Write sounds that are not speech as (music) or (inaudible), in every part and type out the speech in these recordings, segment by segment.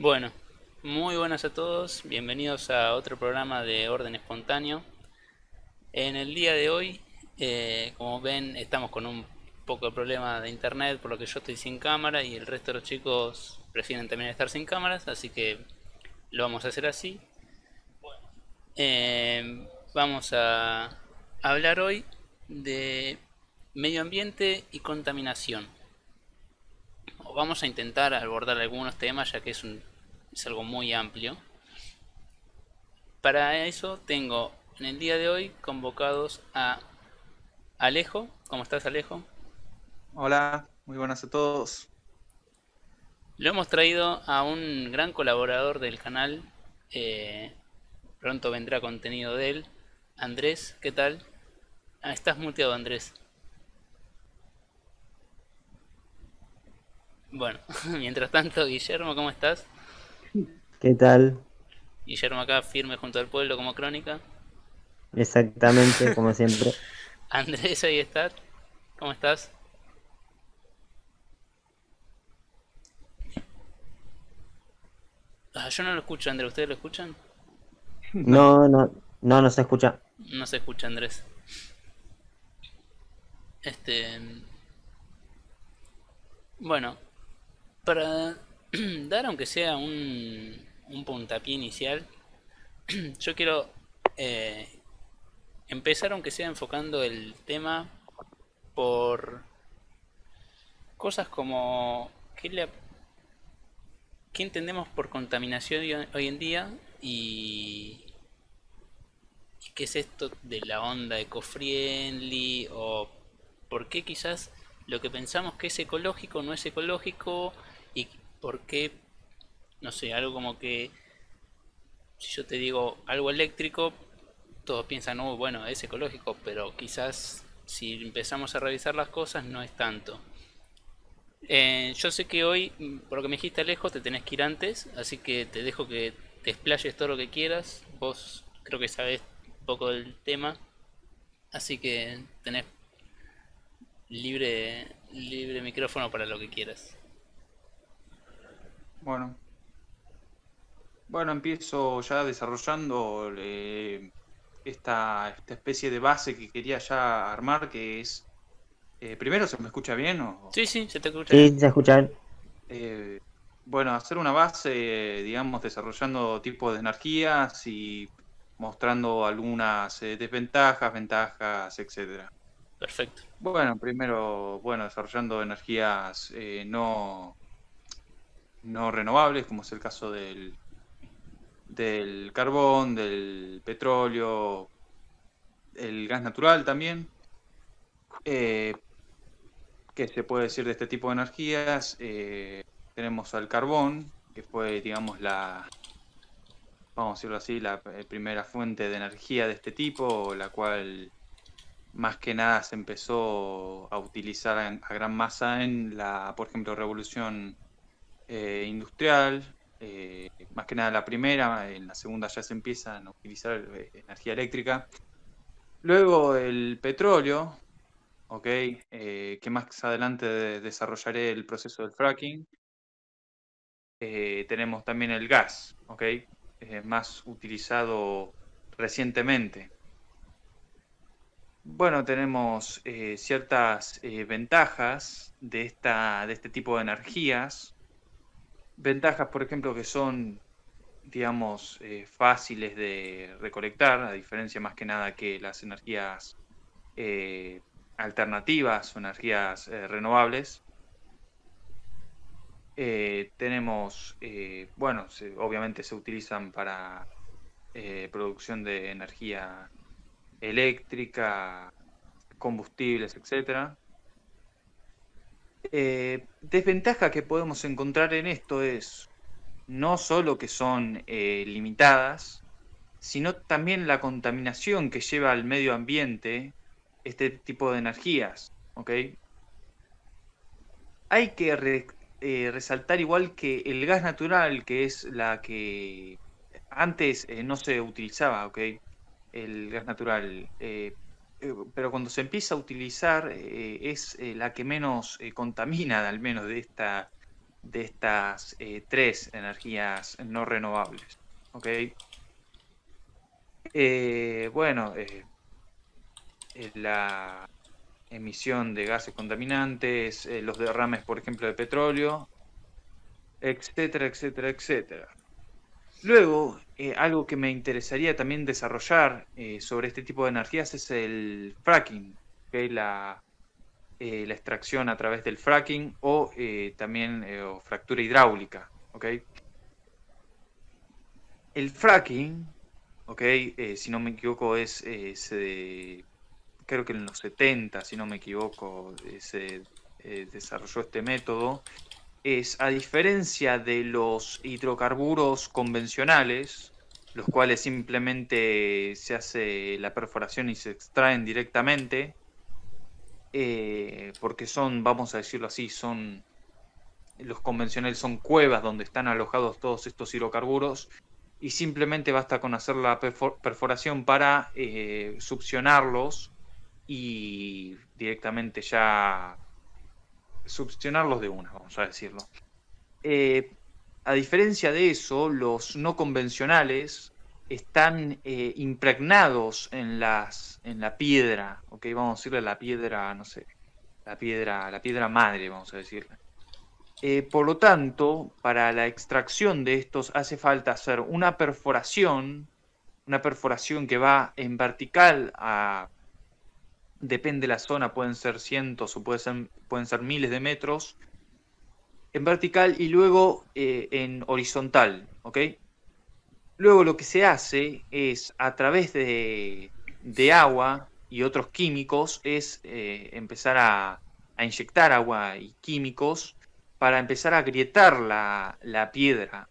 Bueno, muy buenas a todos, bienvenidos a otro programa de Orden Espontáneo. En el día de hoy, eh, como ven, estamos con un poco de problema de internet, por lo que yo estoy sin cámara y el resto de los chicos prefieren también estar sin cámaras, así que lo vamos a hacer así. Eh, vamos a hablar hoy de medio ambiente y contaminación. Vamos a intentar abordar algunos temas ya que es, un, es algo muy amplio. Para eso tengo en el día de hoy convocados a Alejo. ¿Cómo estás Alejo? Hola, muy buenas a todos. Lo hemos traído a un gran colaborador del canal. Eh, pronto vendrá contenido de él. Andrés, ¿qué tal? Ah, estás muteado, Andrés. Bueno, (laughs) mientras tanto, Guillermo, ¿cómo estás? ¿Qué tal? Guillermo acá firme junto al pueblo como crónica. Exactamente, como siempre. (laughs) Andrés, ahí estás. ¿Cómo estás? Ah, yo no lo escucho, Andrés. ¿Ustedes lo escuchan? No, no, no, no se escucha. No se escucha, Andrés. Este. Bueno, para (clears throat) dar aunque sea un, un puntapié inicial, (clears throat) yo quiero eh, empezar aunque sea enfocando el tema por cosas como qué, le, qué entendemos por contaminación hoy en día y, qué es esto de la onda eco-friendly o por qué quizás lo que pensamos que es ecológico no es ecológico y por qué, no sé, algo como que si yo te digo algo eléctrico, todos piensan, oh, bueno, es ecológico, pero quizás si empezamos a revisar las cosas no es tanto. Eh, yo sé que hoy, por lo que me dijiste lejos, te tenés que ir antes, así que te dejo que te explayes todo lo que quieras. Vos creo que sabes un poco del tema, así que tenés libre, libre micrófono para lo que quieras. Bueno. Bueno, empiezo ya desarrollando eh, esta, esta, especie de base que quería ya armar, que es... Eh, primero, ¿se me escucha bien? O... Sí, sí, se te escucha Sí, se escucha bien. Eh, bueno, hacer una base, digamos, desarrollando tipos de energías y mostrando algunas desventajas, ventajas, etcétera. Perfecto. Bueno, primero, bueno, desarrollando energías eh, no, no renovables, como es el caso del, del carbón, del petróleo, el gas natural también. Eh, ¿Qué se puede decir de este tipo de energías? Eh, tenemos al carbón, que fue, digamos, la, vamos a decirlo así, la primera fuente de energía de este tipo, la cual más que nada se empezó a utilizar a gran masa en la, por ejemplo, revolución eh, industrial, eh, más que nada la primera, en la segunda ya se empiezan a utilizar eh, energía eléctrica. Luego el petróleo, ok, que más adelante desarrollaré el proceso del fracking. tenemos también el gas, ok, más utilizado recientemente. Bueno, tenemos ciertas ventajas de, esta, de este tipo de energías. Ventajas, por ejemplo, que son, digamos, eh, fáciles de recolectar, a diferencia más que nada que las energías alternativas o energías renovables. tenemos, bueno, obviamente se utilizan para producción de energía eléctrica, combustibles, etc. Eh, desventaja que podemos encontrar en esto es no solo que son eh, limitadas, sino también la contaminación que lleva al medio ambiente este tipo de energías. Hay que eh, resaltar igual que el gas natural, que es la que antes no se utilizaba, ¿ok? el gas natural, eh, eh, pero cuando se empieza a utilizar eh, es la que menos contamina, (laughs) al menos de esta, de estas eh, tres energías no renovables. ¿ok? Eh, bueno, eh, la emisión de gases contaminantes, los derrames, por ejemplo, de petróleo, etcétera, etcétera, etcétera. Luego, algo que me interesaría también desarrollar sobre este tipo de energías es el fracking, ¿okay? la, eh, la extracción a través del fracking o eh, también eh, fractura hidráulica. ¿okay? El fracking, ¿okay? si no me equivoco, es creo que en los 70, si no me equivoco, se desarrolló este método. Es a diferencia de los hidrocarburos convencionales, los cuales simplemente se hace la perforación y se extraen directamente, eh, porque son, vamos a decirlo así, son los convencionales son cuevas donde están alojados todos estos hidrocarburos y simplemente basta con hacer la perforación para eh, succionarlos y directamente ya succionarlos de una, vamos a decirlo. Eh, a diferencia de eso, los no convencionales están eh, impregnados en, las, en la piedra, ok, vamos a decirle la piedra, no sé, la piedra, la piedra madre, vamos a decirle. Eh, por lo tanto, para la extracción de estos hace falta hacer una perforación, una perforación que va en vertical a, depende de la zona, pueden ser cientos o pueden ser, miles de metros, en vertical y luego eh, en horizontal, ¿ok? Luego lo que se hace es, a través de, agua y otros químicos, es eh, empezar a, inyectar agua y químicos para empezar a agrietar la, piedra.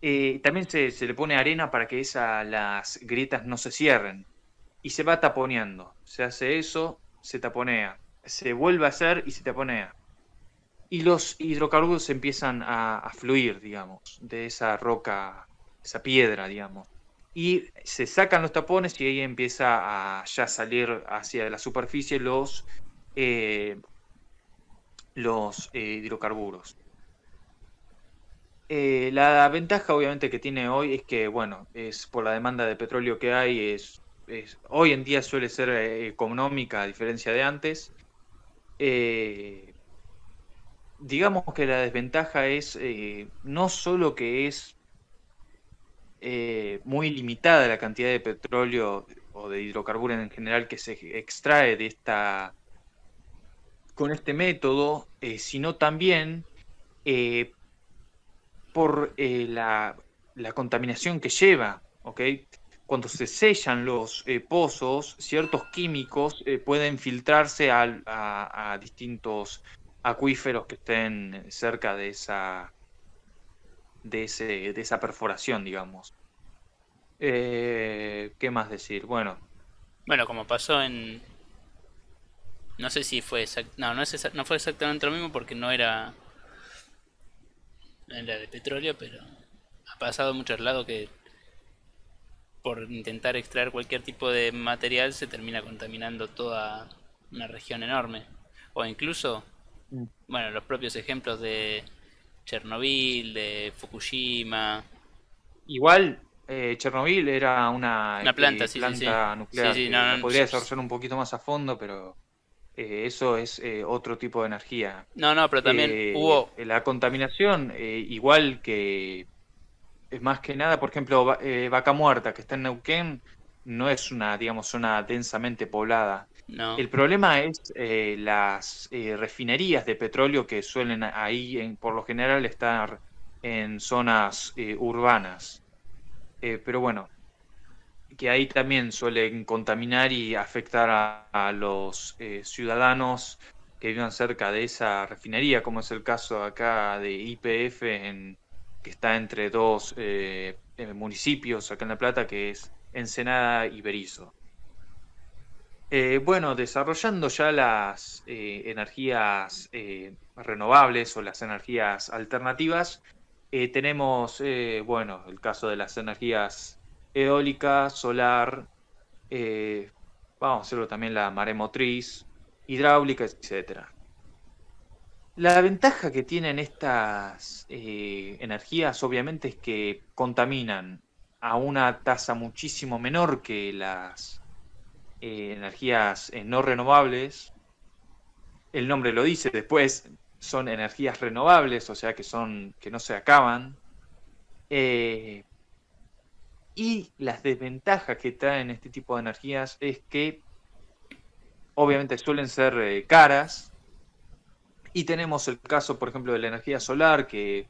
Eh, también se, le pone arena para que esa, las grietas no se cierren. Y se va taponeando. Se hace eso, se taponea. Se vuelve a hacer y se taponea. Y los hidrocarburos empiezan a, fluir, digamos, de esa roca esa piedra, digamos. Y se sacan los tapones y ahí empieza a ya salir hacia la superficie los, eh, los eh, hidrocarburos. Eh, la ventaja obviamente que tiene hoy es que, bueno, es por la demanda de petróleo que hay, es, hoy en día suele ser económica a diferencia de antes. digamos que la desventaja es no solo que es eh, muy limitada la cantidad de petróleo o de hidrocarburos en general que se extrae de esta con este método, eh, sino también eh, por la, contaminación que lleva, Cuando se sellan los pozos, ciertos químicos pueden filtrarse a, distintos acuíferos que estén cerca de esa, de, ese, de esa perforación, digamos. Eh, ¿Qué más decir? Bueno. Bueno, como pasó en... No sé si fue no, no, es no fue exactamente lo mismo porque no era... Era de petróleo, pero ha pasado en muchos lados que por intentar extraer cualquier tipo de material se termina contaminando toda una región enorme. O incluso, mm. bueno, los propios ejemplos de Chernobyl, de Fukushima. Igual, eh, Chernobyl era una, planta, nuclear. podría desarrollar un poquito más a fondo, pero eh, eso es eh, otro tipo de energía. No, no, pero también hubo. La contaminación, igual que. Es más que nada, por ejemplo, Vaca Muerta, que está en Neuquén, no es una, digamos, zona densamente poblada. El problema es eh, las eh, refinerías de petróleo que suelen ahí, en, por lo general, estar en zonas eh, urbanas. pero bueno, que ahí también suelen contaminar y afectar a, los ciudadanos que vivan cerca de esa refinería, como es el caso acá de IPF, en, que está entre dos municipios acá en La Plata, que es Ensenada y Berizo. Eh, bueno, desarrollando ya las eh, energías eh, renovables o las energías alternativas, tenemos, bueno, el caso de las energías eólica, solar, vamos a hacerlo también la maremotriz, hidráulica, etc. La ventaja que tienen estas eh, energías obviamente es que contaminan a una tasa muchísimo menor que las eh, energías eh, no renovables. El nombre lo dice, después son energías renovables, o sea que son que no se acaban. y las desventajas que traen este tipo de energías es que obviamente suelen ser caras, y tenemos el caso, por ejemplo, de la energía solar, que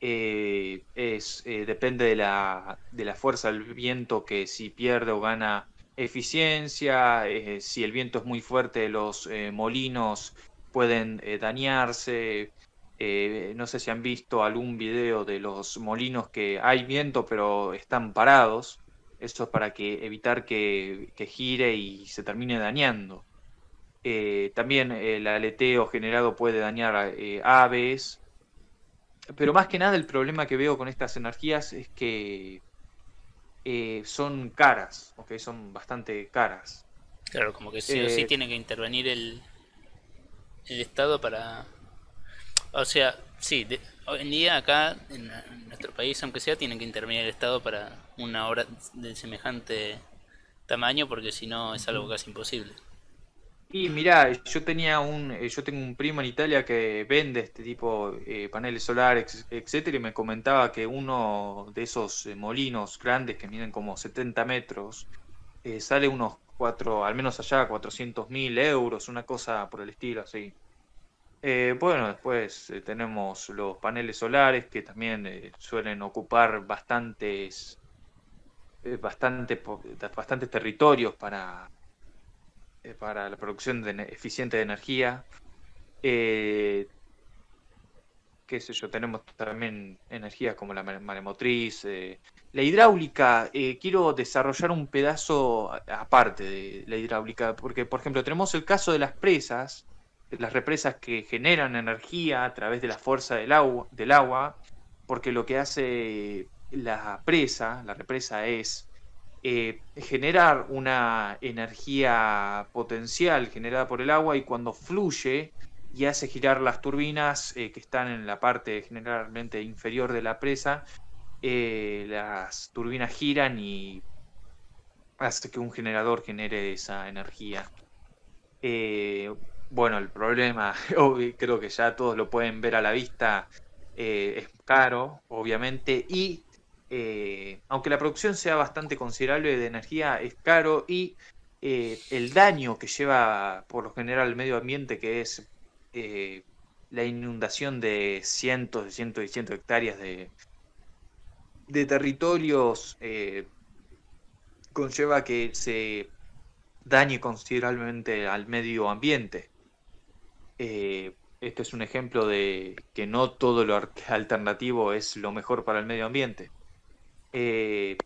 eh, es, eh, depende de la, de la fuerza del viento, que si pierde o gana eficiencia, eh, si el viento es muy fuerte, los molinos pueden dañarse. no sé si han visto algún video de los molinos que hay viento pero están parados. Eso es para que evitar que, que gire y se termine dañando. Eh, también el aleteo generado puede dañar eh, aves. Pero más que nada el problema que veo con estas energías es que eh, son caras, ¿ok? Son bastante caras. Claro, como que sí o sí tiene que intervenir el, el Estado para... O sea, sí, hoy en día acá, en, nuestro país, aunque sea, tiene que intervenir el Estado para una obra de semejante tamaño, porque si no es algo casi imposible. Y mirá, yo tenía un, eh, yo tengo un primo en Italia que vende este tipo de eh, paneles solares, etcétera, y me comentaba que uno de esos eh, molinos grandes que miden como 70 metros sale unos cuatro, al menos allá, 400 mil euros, una cosa por el estilo así. bueno, después tenemos los paneles solares que también suelen ocupar bastantes, bastante, bastantes territorios para eh, para la producción eficiente de energía. Eh, qué sé yo, tenemos también energías como la maremotriz. Eh. La hidráulica, quiero desarrollar un pedazo aparte de la hidráulica, porque por ejemplo tenemos el caso de las presas, las represas que generan energía a través de la fuerza del agua, del agua porque lo que hace la presa, la represa es eh, generar una energía potencial generada por el agua y cuando fluye y hace girar las turbinas eh, que están en la parte generalmente inferior de la presa, eh, las turbinas giran y hace que un generador genere esa energía. bueno, el problema, (laughs) creo que ya todos lo pueden ver a la vista, es caro, obviamente, y eh, aunque la producción sea bastante considerable de energía, es caro y eh, el daño que lleva por lo general al medio ambiente, que es eh, la inundación de cientos, de cientos y cientos de hectáreas de, de territorios, conlleva que se dañe considerablemente al medio ambiente. este es un ejemplo de que no todo lo (laughs) alternativo es lo mejor para el medio ambiente. Eh,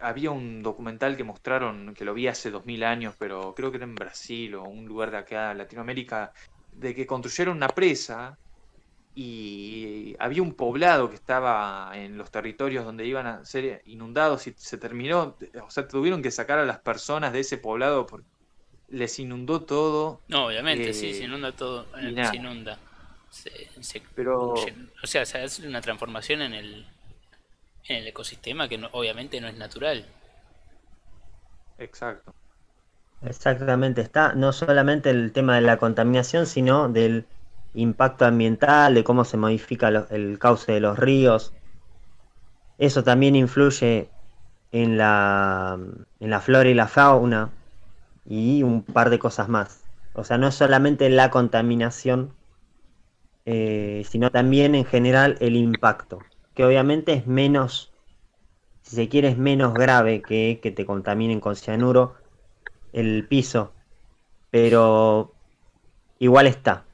había un documental que mostraron, que lo vi hace 2000 años, pero creo que era en Brasil o un lugar de acá, Latinoamérica, de que construyeron una presa y había un poblado que estaba en los territorios donde iban a ser inundados y se terminó, o sea, tuvieron que sacar a las personas de ese poblado porque les inundó todo. No, obviamente, sí, se eh, inunda todo, se inunda. pero... O sea, se hace una transformación en el, en el ecosistema que obviamente no es natural. Exacto. Exactamente, está no solamente el tema de la contaminación, sino del impacto ambiental, de cómo se modifica el cauce de los ríos. Eso también influye en la, en la flora y la fauna y un par de cosas más. O sea, no es solamente la contaminación, eh, sino también en general el impacto que obviamente es menos, si se quiere, es menos grave que que te contaminen con cianuro el piso, pero igual está.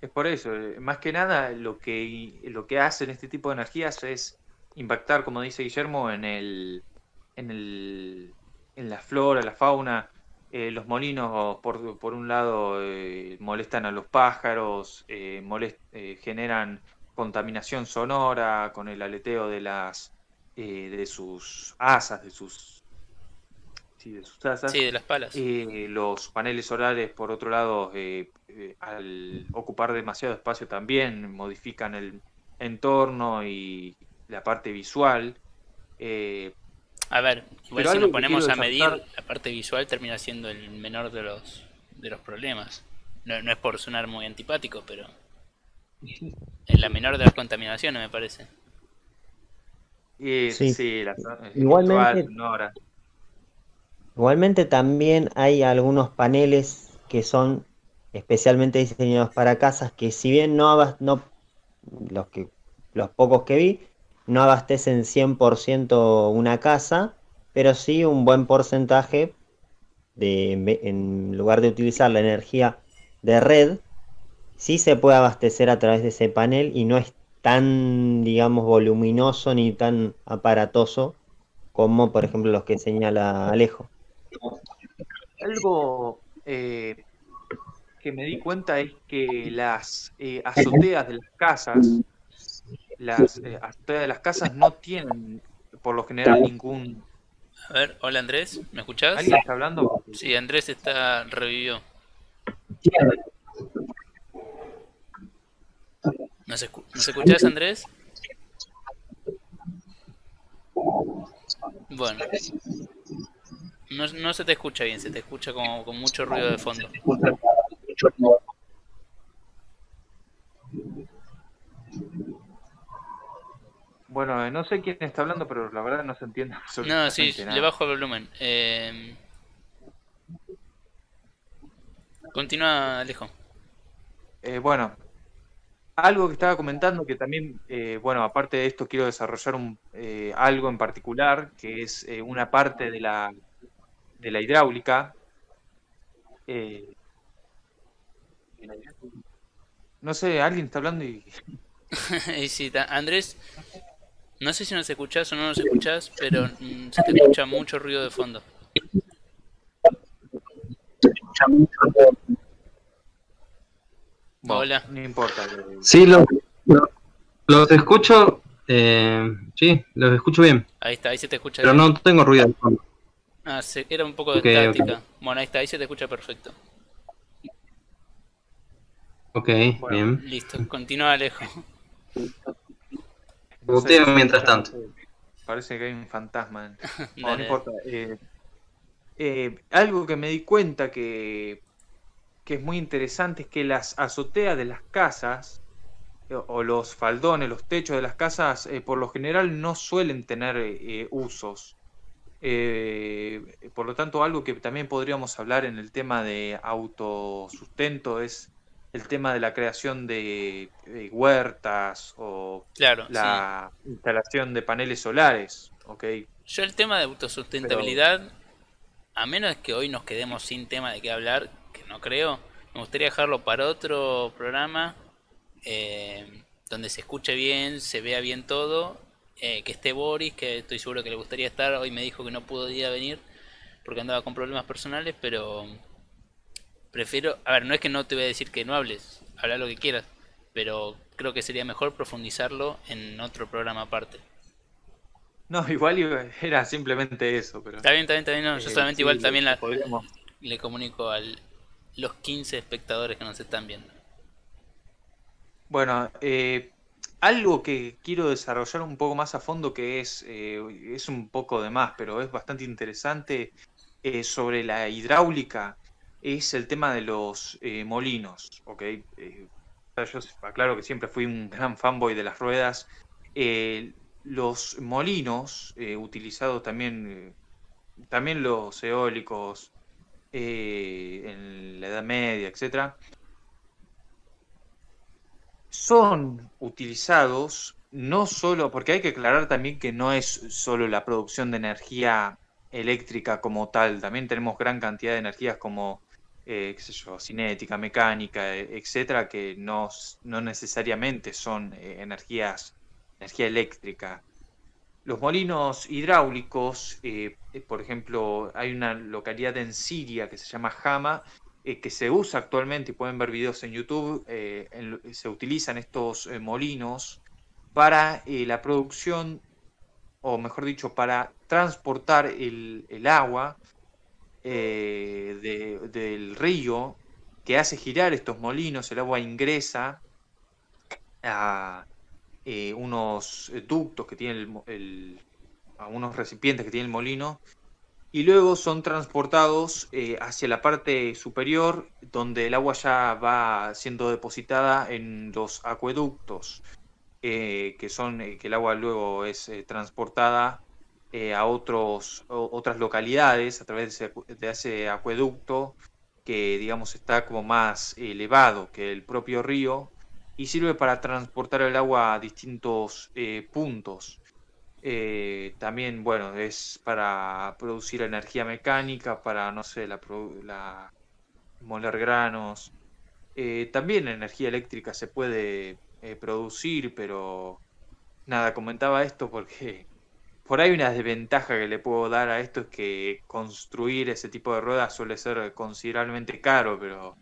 Es por eso, eh, más que nada lo que, lo que hacen este tipo de energías es impactar, como dice Guillermo, en el, en el, en la flora, la fauna, eh, los molinos, por, por un lado, eh, molestan a los pájaros, eh, generan contaminación sonora con el aleteo de las de sus asas, de sus sí, de sus asas. Sí, de las palas. Eh, los paneles solares, por otro lado, eh, eh, al ocupar demasiado espacio también modifican el entorno y la parte visual. A ver, igual Pero si nos ponemos a medir, la parte visual termina siendo el menor de los de los problemas. No, no es por sonar muy antipático, pero (laughs) es la menor de las contaminaciones, me parece. y, Sí. sí, la Igualmente-. Igualmente también hay algunos paneles que son especialmente diseñados para casas que si bien no, no los que los pocos que vi no abastecen 100% una casa, pero sí un buen porcentaje de en lugar de utilizar la energía de red, sí se puede abastecer a través de ese panel y no es tan, digamos, voluminoso ni tan aparatoso como, por ejemplo, los que señala Alejo. Algo eh, que me di cuenta es que las eh, azoteas de las casas, las eh, de las casas no tienen, por lo general, ningún. A ver, hola Andrés, ¿me escuchás? ¿Alguien está hablando? Sí, Andrés está revivió. ¿Nos, escu- ¿nos escuchás, Andrés? Bueno. No, no se te escucha bien, se te escucha como con mucho ruido de fondo. Bueno, eh, no sé quién está hablando, pero la verdad no se entiende absolutamente No, sí, nada. le bajo el volumen. Eh, Continúa, Alejo. Eh, bueno, algo que estaba comentando que también, eh, bueno, aparte de esto quiero desarrollar un, eh, algo en particular, que es eh, una parte de la, de la hidráulica. Eh, no sé, alguien está hablando y... (laughs) Y sí, Andrés, no sé si nos escuchás o no nos escuchás, pero mm, se te escucha mucho ruido de fondo. bueno, Hola. No importa. Sí, lo- lo- los escucho, eh, sí, los escucho bien, Ahí está, ahí se te escucha pero bien. no tengo ruido de fondo. Ah, se- era un poco de estática. Bueno, ahí está, ahí se te escucha perfecto. Ok, Bueno. bien. Listo, continúa Alejo. Mientras tanto. eh, Parece que hay un fantasma. (laughs) No, no importa. eh, eh, algo que me di cuenta que, que es muy interesante es que las azoteas de las casas o los faldones, los techos de las casas, eh, por lo general no suelen tener eh, usos. Eh, por lo tanto, algo que también podríamos hablar en el tema de autosustento es el tema de la creación de huertas o Claro, sí. la instalación de paneles solares. ¿ok? Yo el tema de autosustentabilidad, a menos que hoy nos quedemos sin tema de qué hablar, que no creo, me gustaría dejarlo para otro programa eh, donde se escuche bien, se vea bien todo, eh, que esté Boris, que estoy seguro que le gustaría estar, hoy me dijo que no podía venir porque andaba con problemas personales, pero prefiero, a ver, no es que no te voy a decir que no hables, habla lo que quieras, pero creo que sería mejor profundizarlo en otro programa aparte. No, igual era simplemente eso, pero... Está bien, está bien, está bien. no, yo eh, solamente sí, igual también la, podríamos- le comunico a los 15 espectadores que nos están viendo. Bueno, eh, algo que quiero desarrollar un poco más a fondo, que es, eh, es un poco de más, pero es bastante interesante eh, sobre la hidráulica, es el tema de los eh, molinos, ¿ok? Eh, yo aclaro que siempre fui un gran fanboy de las ruedas. Eh, los molinos, eh, utilizados también, también los eólicos en la Edad Media, etcétera, son utilizados no solo, porque hay que aclarar también que no es solo la producción de energía eléctrica como tal, también tenemos gran cantidad de energías como, eh, cinética, mecánica, e- etcétera, que no, no necesariamente son eh, energías, energía eléctrica. Los molinos hidráulicos, eh, eh, por ejemplo, hay una localidad en Siria que se llama Hama, que se usa actualmente, y pueden ver videos en YouTube, se utilizan estos molinos para la producción, o mejor dicho, para transportar el, el agua eh, de- del río que hace girar estos molinos, el agua ingresa a eh, unos ductos que tiene el, el- a unos recipientes que tiene el molino y luego son transportados eh, hacia la parte superior donde el agua ya va siendo depositada en los acueductos que son que el agua luego es transportada eh, a otros otras localidades a través de ese, de ese acueducto que digamos está como más elevado que el propio río y sirve para transportar el agua a distintos eh, puntos. Eh, también, bueno, es para producir energía mecánica, para, no sé, la, la- moler granos. También energía eléctrica se puede producir, pero nada, comentaba esto porque por ahí una desventaja que le puedo dar a esto es que construir ese tipo de ruedas suele ser considerablemente caro, pero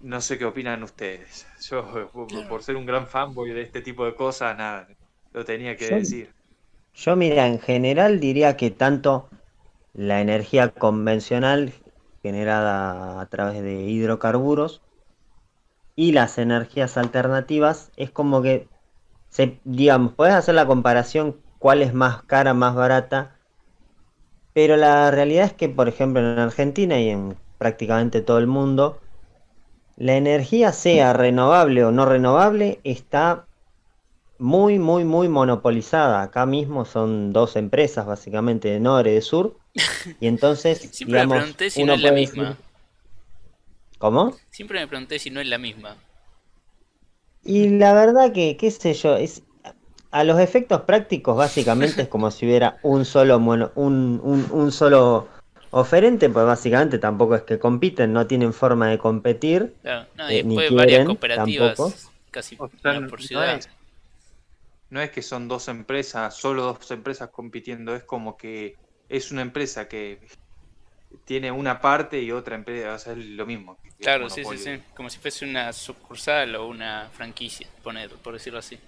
no sé qué opinan ustedes. (laughs) Yo, por, por ser un gran fanboy de este tipo de cosas, nada, lo tenía que Yo- decir. Yo mira, en general diría que tanto la energía convencional generada a través de hidrocarburos y las energías alternativas es como que se, digamos, puedes hacer la comparación cuál es más cara, más barata, pero la realidad es que, por ejemplo, en Argentina y en prácticamente todo el mundo, la energía, sea renovable o no renovable, está muy, muy, muy monopolizada. Acá mismo son dos empresas, básicamente, de Nore y de Sur. Y entonces, (laughs) Siempre me pregunté si no es la misma. decir- ¿Cómo? Siempre me pregunté si no es la misma. Y la verdad que, qué sé yo, es a los efectos prácticos básicamente es como si hubiera un solo mono- un, un, un solo oferente, pues básicamente tampoco es que compiten, no tienen forma de competir. Claro, no, Eh, y ni después varias quieren, cooperativas, tampoco. casi O sea, una no, por no ciudad. es, no es que son dos empresas, solo dos empresas compitiendo, es como que es una empresa que tiene una parte y otra empresa, o sea, es lo mismo. Claro, sí, sí, sí. Como si fuese una sucursal o una franquicia, poner, por decirlo así.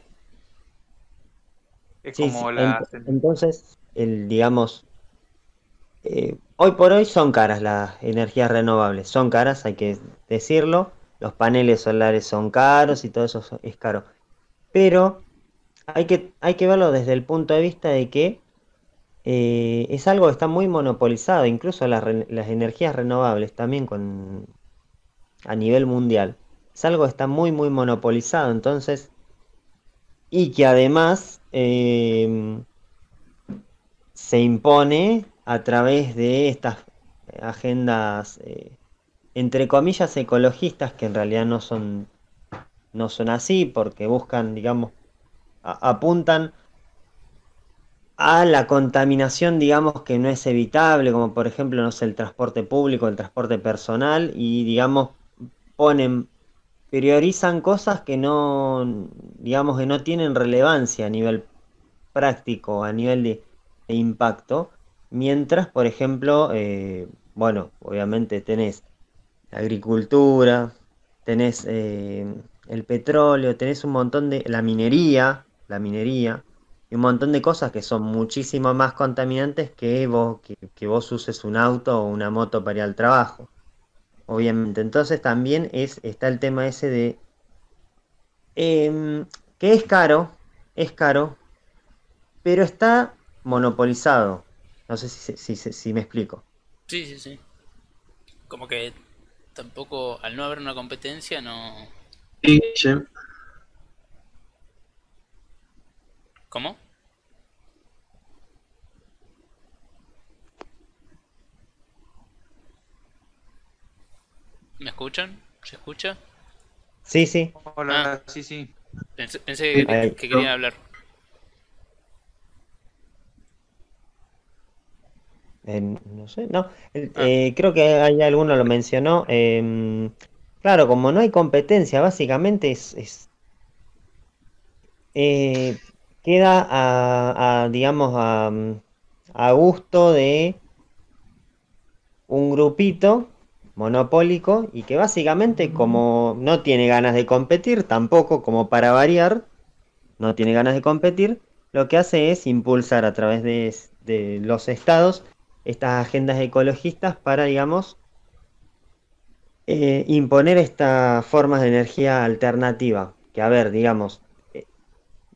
Es Sí, como sí, la... ent- entonces, el, digamos, eh, hoy por hoy son caras las energías renovables, son caras, hay que decirlo, los paneles solares son caros y todo eso so- es caro, pero hay que, hay que verlo desde el punto de vista de que eh, es algo que está muy monopolizado, incluso las, las energías renovables también con, a nivel mundial, es algo que está muy, muy monopolizado, entonces y que además eh, se impone a través de estas agendas eh, entre comillas ecologistas que en realidad no son no son así porque buscan digamos apuntan a la contaminación digamos que no es evitable como por ejemplo no sé el transporte público el transporte personal y digamos ponen priorizan cosas que no, digamos que no tienen relevancia a nivel práctico, a nivel de, impacto, mientras, por ejemplo, eh, bueno, obviamente tenés la agricultura, tenés eh, el petróleo, tenés un montón de, la minería, la minería, y un montón de cosas que son muchísimo más contaminantes que vos, que, que vos uses un auto o una moto para ir al trabajo. Obviamente, entonces también es, está el tema ese de em, que es caro, es caro, pero está monopolizado. No sé si, se- si, si me explico. Sí, sí, sí. Como que tampoco, al no haber una competencia, no... Sí, sí. ¿Cómo? ¿Me escuchan? ¿Se escucha? Sí, sí. Hola, sí, sí. Pensé, pensé que, que querían hablar. Eh, no sé, no. Ah. eh, creo que hay alguno lo mencionó. em, claro, como no hay competencia, básicamente es, es- eh, queda a, a, digamos, a, a gusto de un grupito monopólico y que básicamente como no tiene ganas de competir, tampoco como para variar, no tiene ganas de competir, lo que hace es impulsar a través de, los estados estas agendas ecologistas para, digamos, eh, imponer estas formas de energía alternativa. Que a ver, digamos, eh,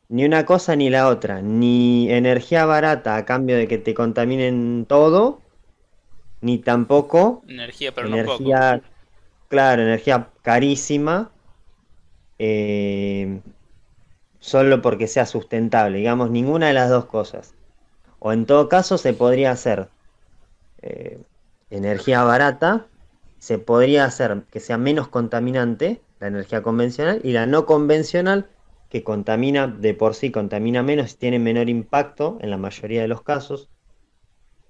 ni una cosa ni la otra, ni energía barata a cambio de que te contaminen todo, ni tampoco Energía, pero no poco. energía, claro, energía carísima, eh, solo porque sea sustentable, digamos, ninguna de las dos cosas. O en todo caso se podría hacer eh, energía barata, se podría hacer que sea menos contaminante, la energía convencional, y la no convencional, que contamina de por sí, contamina menos y tiene menor impacto en la mayoría de los casos,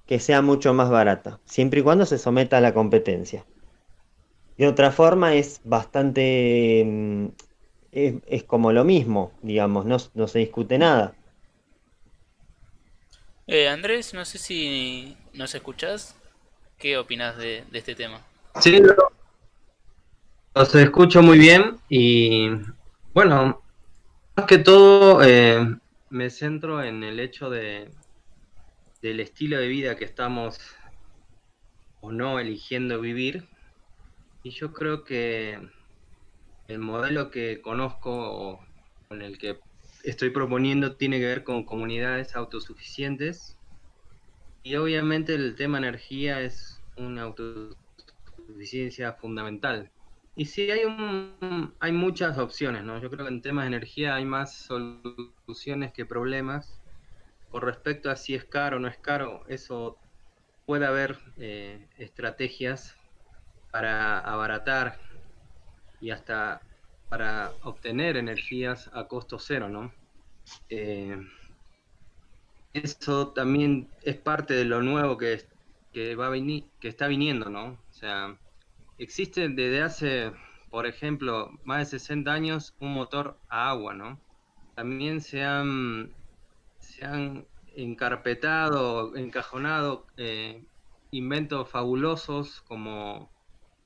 que sea mucho más barata, siempre y cuando se someta a la competencia. De otra forma es bastante, mm, es, es como lo mismo, digamos, no, no se discute nada. Eh, Andrés, no sé si nos escuchás. ¿Qué opinas de, de este tema? Sí, lo- los escucho muy bien y bueno, más que todo eh, me centro en el hecho de del estilo de vida que estamos o no eligiendo vivir y yo creo que el modelo que conozco o con el que estoy proponiendo tiene que ver con comunidades autosuficientes y obviamente el tema energía es una autosuficiencia fundamental. Y sí, hay, hay muchas opciones, ¿no? Yo creo que en temas de energía hay más soluciones que problemas. Con respecto a si es caro o no es caro, eso puede haber eh, estrategias para abaratar y hasta para obtener energías a costo cero, ¿no? Eh, eso también es parte de lo nuevo que, que, va a venir, que está viniendo, ¿no? O sea, existe desde hace, por ejemplo, más de 60 años un motor a agua, ¿no? También se han, se han encarpetado, encajonado eh, inventos fabulosos como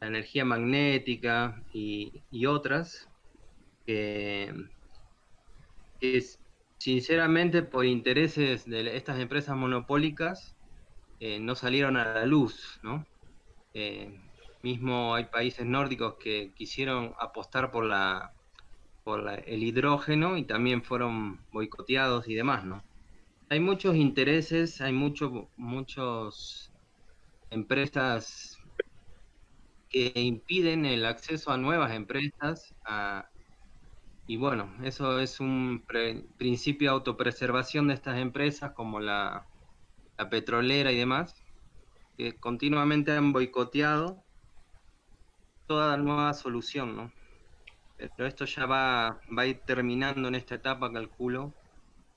la energía magnética y, otras que, que sinceramente por intereses de estas empresas monopólicas eh, no salieron a la luz, ¿no? Eh, mismo hay países nórdicos que quisieron apostar por la por la- el hidrógeno y también fueron boicoteados y demás, ¿no? Hay muchos intereses, hay muchos muchos empresas que impiden el acceso a nuevas empresas a- y bueno, eso es un pre- principio de autopreservación de estas empresas como la, la petrolera y demás, que continuamente han boicoteado toda nueva solución, ¿no? Pero esto ya va, va a ir terminando en esta etapa, calculo,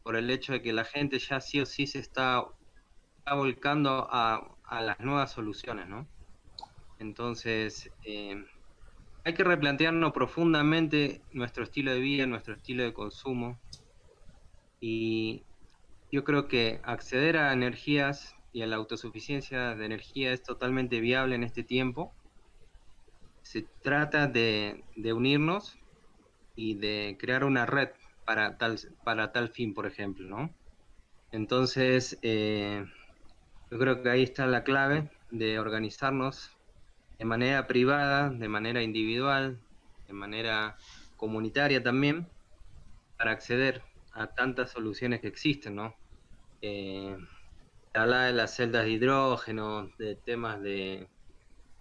por el hecho de que la gente ya sí o sí se está, volcando a, las nuevas soluciones, ¿no? Entonces, eh, hay que replantearnos profundamente nuestro estilo de vida, nuestro estilo de consumo. Y yo creo que acceder a energías y a la autosuficiencia de energía es totalmente viable en este tiempo. Se trata de unirnos y de crear una red para tal, para tal fin, por ejemplo, ¿no? Entonces, eh, yo creo que ahí está la clave de organizarnos de manera privada, de manera individual, de manera comunitaria también, para acceder a tantas soluciones que existen, ¿no? Eh, habla de las celdas de hidrógeno, de temas de,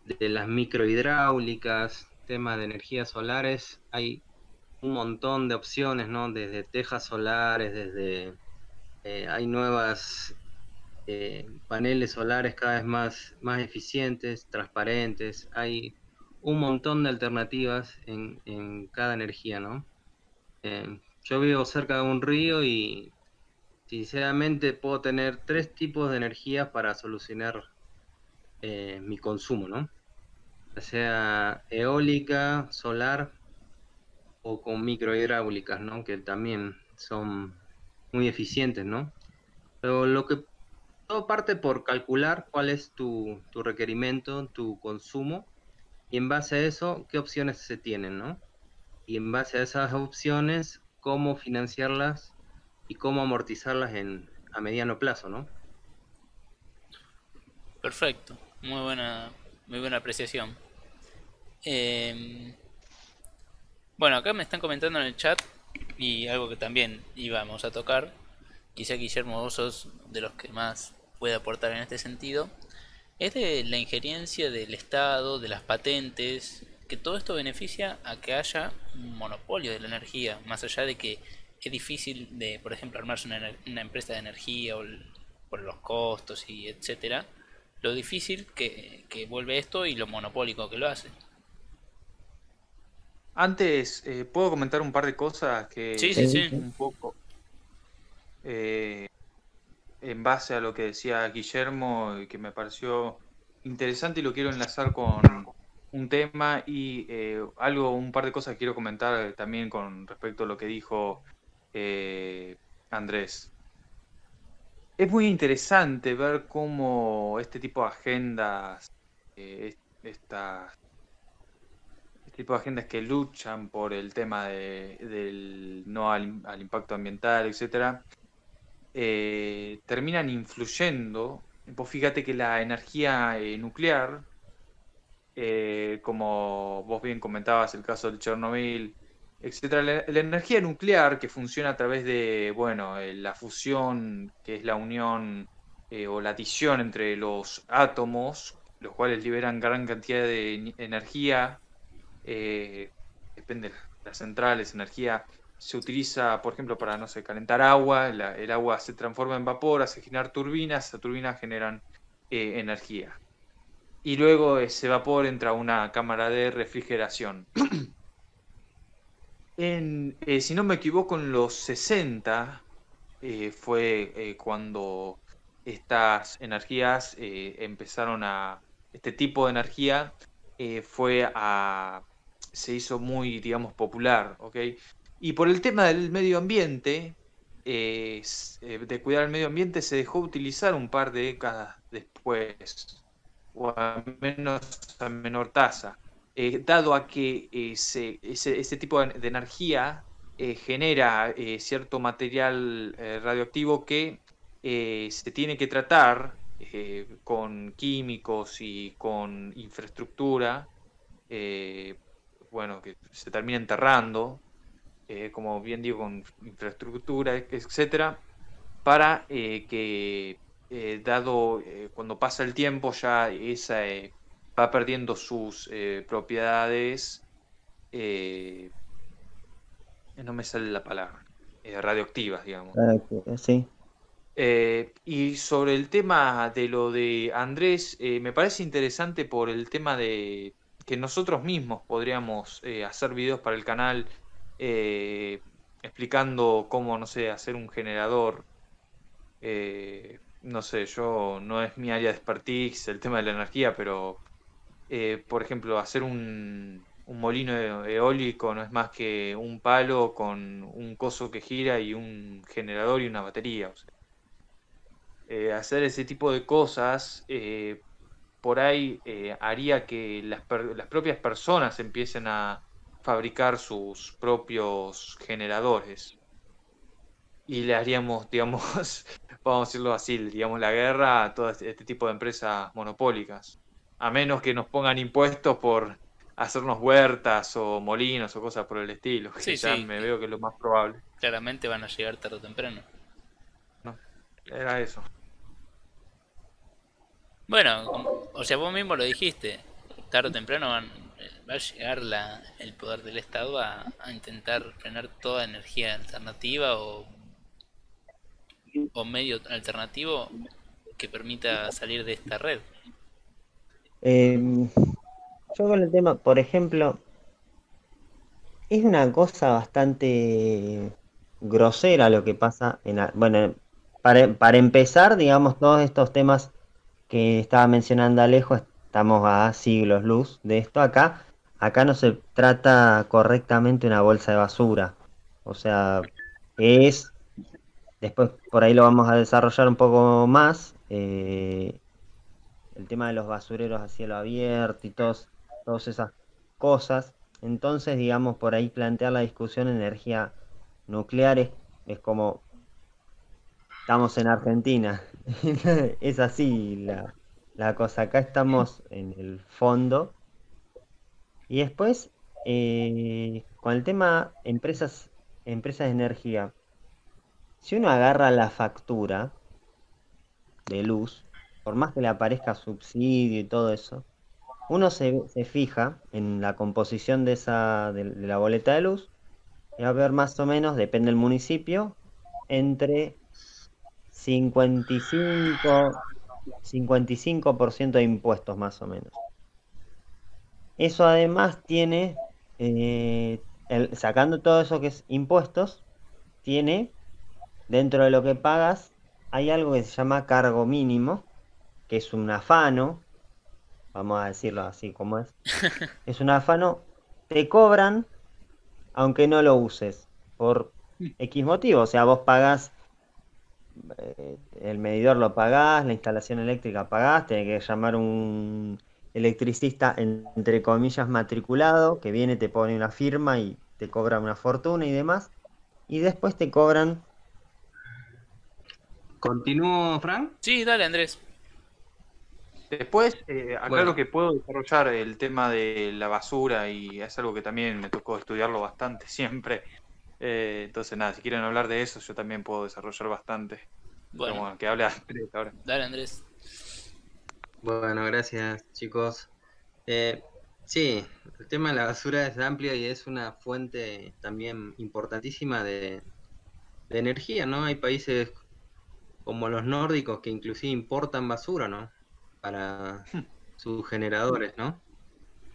de las microhidráulicas, temas de energías solares, hay un montón de opciones, ¿no? Desde tejas solares, desde eh, hay nuevas eh, paneles solares cada vez más, más eficientes, transparentes, hay un montón de alternativas en, en cada energía, ¿no? Eh, yo vivo cerca de un río y sinceramente puedo tener tres tipos de energías para solucionar mi consumo, ¿no? Ya sea eólica, solar o con microhidráulicas, ¿no? Que también son muy eficientes, ¿no? Pero lo que todo parte por calcular cuál es tu, tu requerimiento, tu consumo, y en base a eso, qué opciones se tienen, ¿no? Y en base a esas opciones, cómo financiarlas y cómo amortizarlas en, a mediano plazo, ¿no? perfecto. Muy buena, muy buena apreciación. Em, bueno, acá me están comentando en el chat y algo que también íbamos a tocar. Quizá Guillermo vos sos de los que más puede aportar en este sentido. Es de la injerencia del Estado, de las patentes, que todo esto beneficia a que haya un monopolio de la energía, más allá de que es difícil de, por ejemplo, armarse una, empresa de energía o por los costos y etcétera, lo difícil que, que vuelve esto y lo monopólico que lo hace. Antes, eh, ¿puedo comentar un par de cosas que sí, sí, sí. un poco eh, en base a lo que decía Guillermo y que me pareció interesante y lo quiero enlazar con un tema y eh, algo, un par de cosas que quiero comentar también con respecto a lo que dijo Andrés. Es muy interesante ver cómo este tipo de agendas, estas tipo de agendas que luchan por el tema de, del no al, impacto ambiental, etcétera, eh, terminan influyendo. Pues fíjate que la energía eh, nuclear, eh, como vos bien comentabas, el caso del Chernobyl, etcétera, la, energía nuclear que funciona a través de, bueno, la fusión, que es la unión o la adición entre los átomos, los cuales liberan gran cantidad de energía eh, depende de las centrales, energía, se utiliza, por ejemplo, para, no sé, calentar agua, el agua se transforma en vapor, hace generar turbinas, esas turbinas generan eh, energía. Y luego ese vapor entra a una cámara de refrigeración. (clears throat) en, eh, si no me equivoco, en los 60 fue cuando estas energías empezaron a, este tipo de energía fue a se hizo muy, digamos, popular. Y por el tema del medio ambiente, eh, de cuidar el medio ambiente, se dejó utilizar un par de décadas después, o al menos a menor tasa, eh, dado a que ese, ese, tipo de, energía eh, genera cierto material radioactivo que se tiene que tratar con químicos y con infraestructura bueno, que se termina enterrando, eh, como bien digo, con infraestructura, etcétera, para eh, que, eh, dado cuando pasa el tiempo, ya esa va perdiendo sus propiedades, no me sale la palabra, radioactivas, digamos. Sí. y sobre el tema de lo de Andrés, me parece interesante por el tema de que nosotros mismos podríamos eh, hacer videos para el canal eh, explicando cómo, no sé, hacer un generador. Eh, no sé, yo no es mi área de expertise el tema de la energía, pero por ejemplo, hacer un, un molino e-, eólico no es más que un palo con un coso que gira y un generador y una batería. hacer ese tipo de cosas por ahí eh, haría que las, las, propias personas empiecen a fabricar sus propios generadores. Y le haríamos, (laughs) digamos, vamos a decirlo así, digamos, la guerra a todo este, este tipo de empresas monopólicas. A menos que nos pongan impuestos por hacernos huertas o molinos o cosas por el estilo. Sí, ya me veo que es lo más probable. Claramente van a llegar tarde o temprano. No, era eso. Bueno, o sea, vos mismo lo dijiste, tarde o temprano va a llegar la, el poder del Estado a, intentar frenar toda energía alternativa o, o medio alternativo que permita salir de esta red. Em, yo con el tema, por ejemplo, es una cosa bastante grosera lo que pasa en... Bueno, para, para empezar, digamos, todos estos temas que estaba mencionando Alejo, estamos a siglos luz de esto acá. Acá no se trata correctamente una bolsa de basura. O sea, es, después por ahí lo vamos a desarrollar un poco más, eh, el tema de los basureros a cielo abierto y todos, todas esas cosas. Entonces, digamos, por ahí plantear la discusión energía nuclear es como estamos en Argentina. (laughs) es así la, la cosa. Acá estamos en el fondo. Y después, eh, con el tema empresas, empresas de energía, si uno agarra la factura de luz, por más que le aparezca subsidio y todo eso, uno se, se fija en la composición de esa de, de la boleta de luz y va a ver más o menos, depende del municipio, entre 55, 55% de impuestos más o menos. Eso además tiene, eh, el- sacando todo eso que es impuestos, tiene dentro de lo que pagas, hay algo que se llama cargo mínimo, que es un afano, vamos a decirlo así como es. (laughs) Es un afano, te cobran aunque no lo uses, por X motivo. O sea, vos pagás, el medidor lo pagás, la instalación eléctrica pagás, tenés que llamar un electricista, en- entre comillas, matriculado, que viene, te pone una firma y te cobra una fortuna y demás. Y después te cobran ¿Continúo, Frank? Sí, dale, Andrés. Después, eh, acá Bueno. lo que puedo desarrollar el tema de la basura y es algo que también me tocó estudiarlo bastante (laughs) siempre. Eh, entonces, nada, si quieren hablar de eso, yo también puedo desarrollar bastante. Bueno, bueno, que hable Andrés ahora. dale, Andrés. Bueno, gracias, chicos. Eh, sí, el tema de la basura es amplio y es una fuente también importantísima de, de energía, ¿no? Hay países como los nórdicos que inclusive importan basura, ¿no? Para (laughs) sus generadores, ¿no?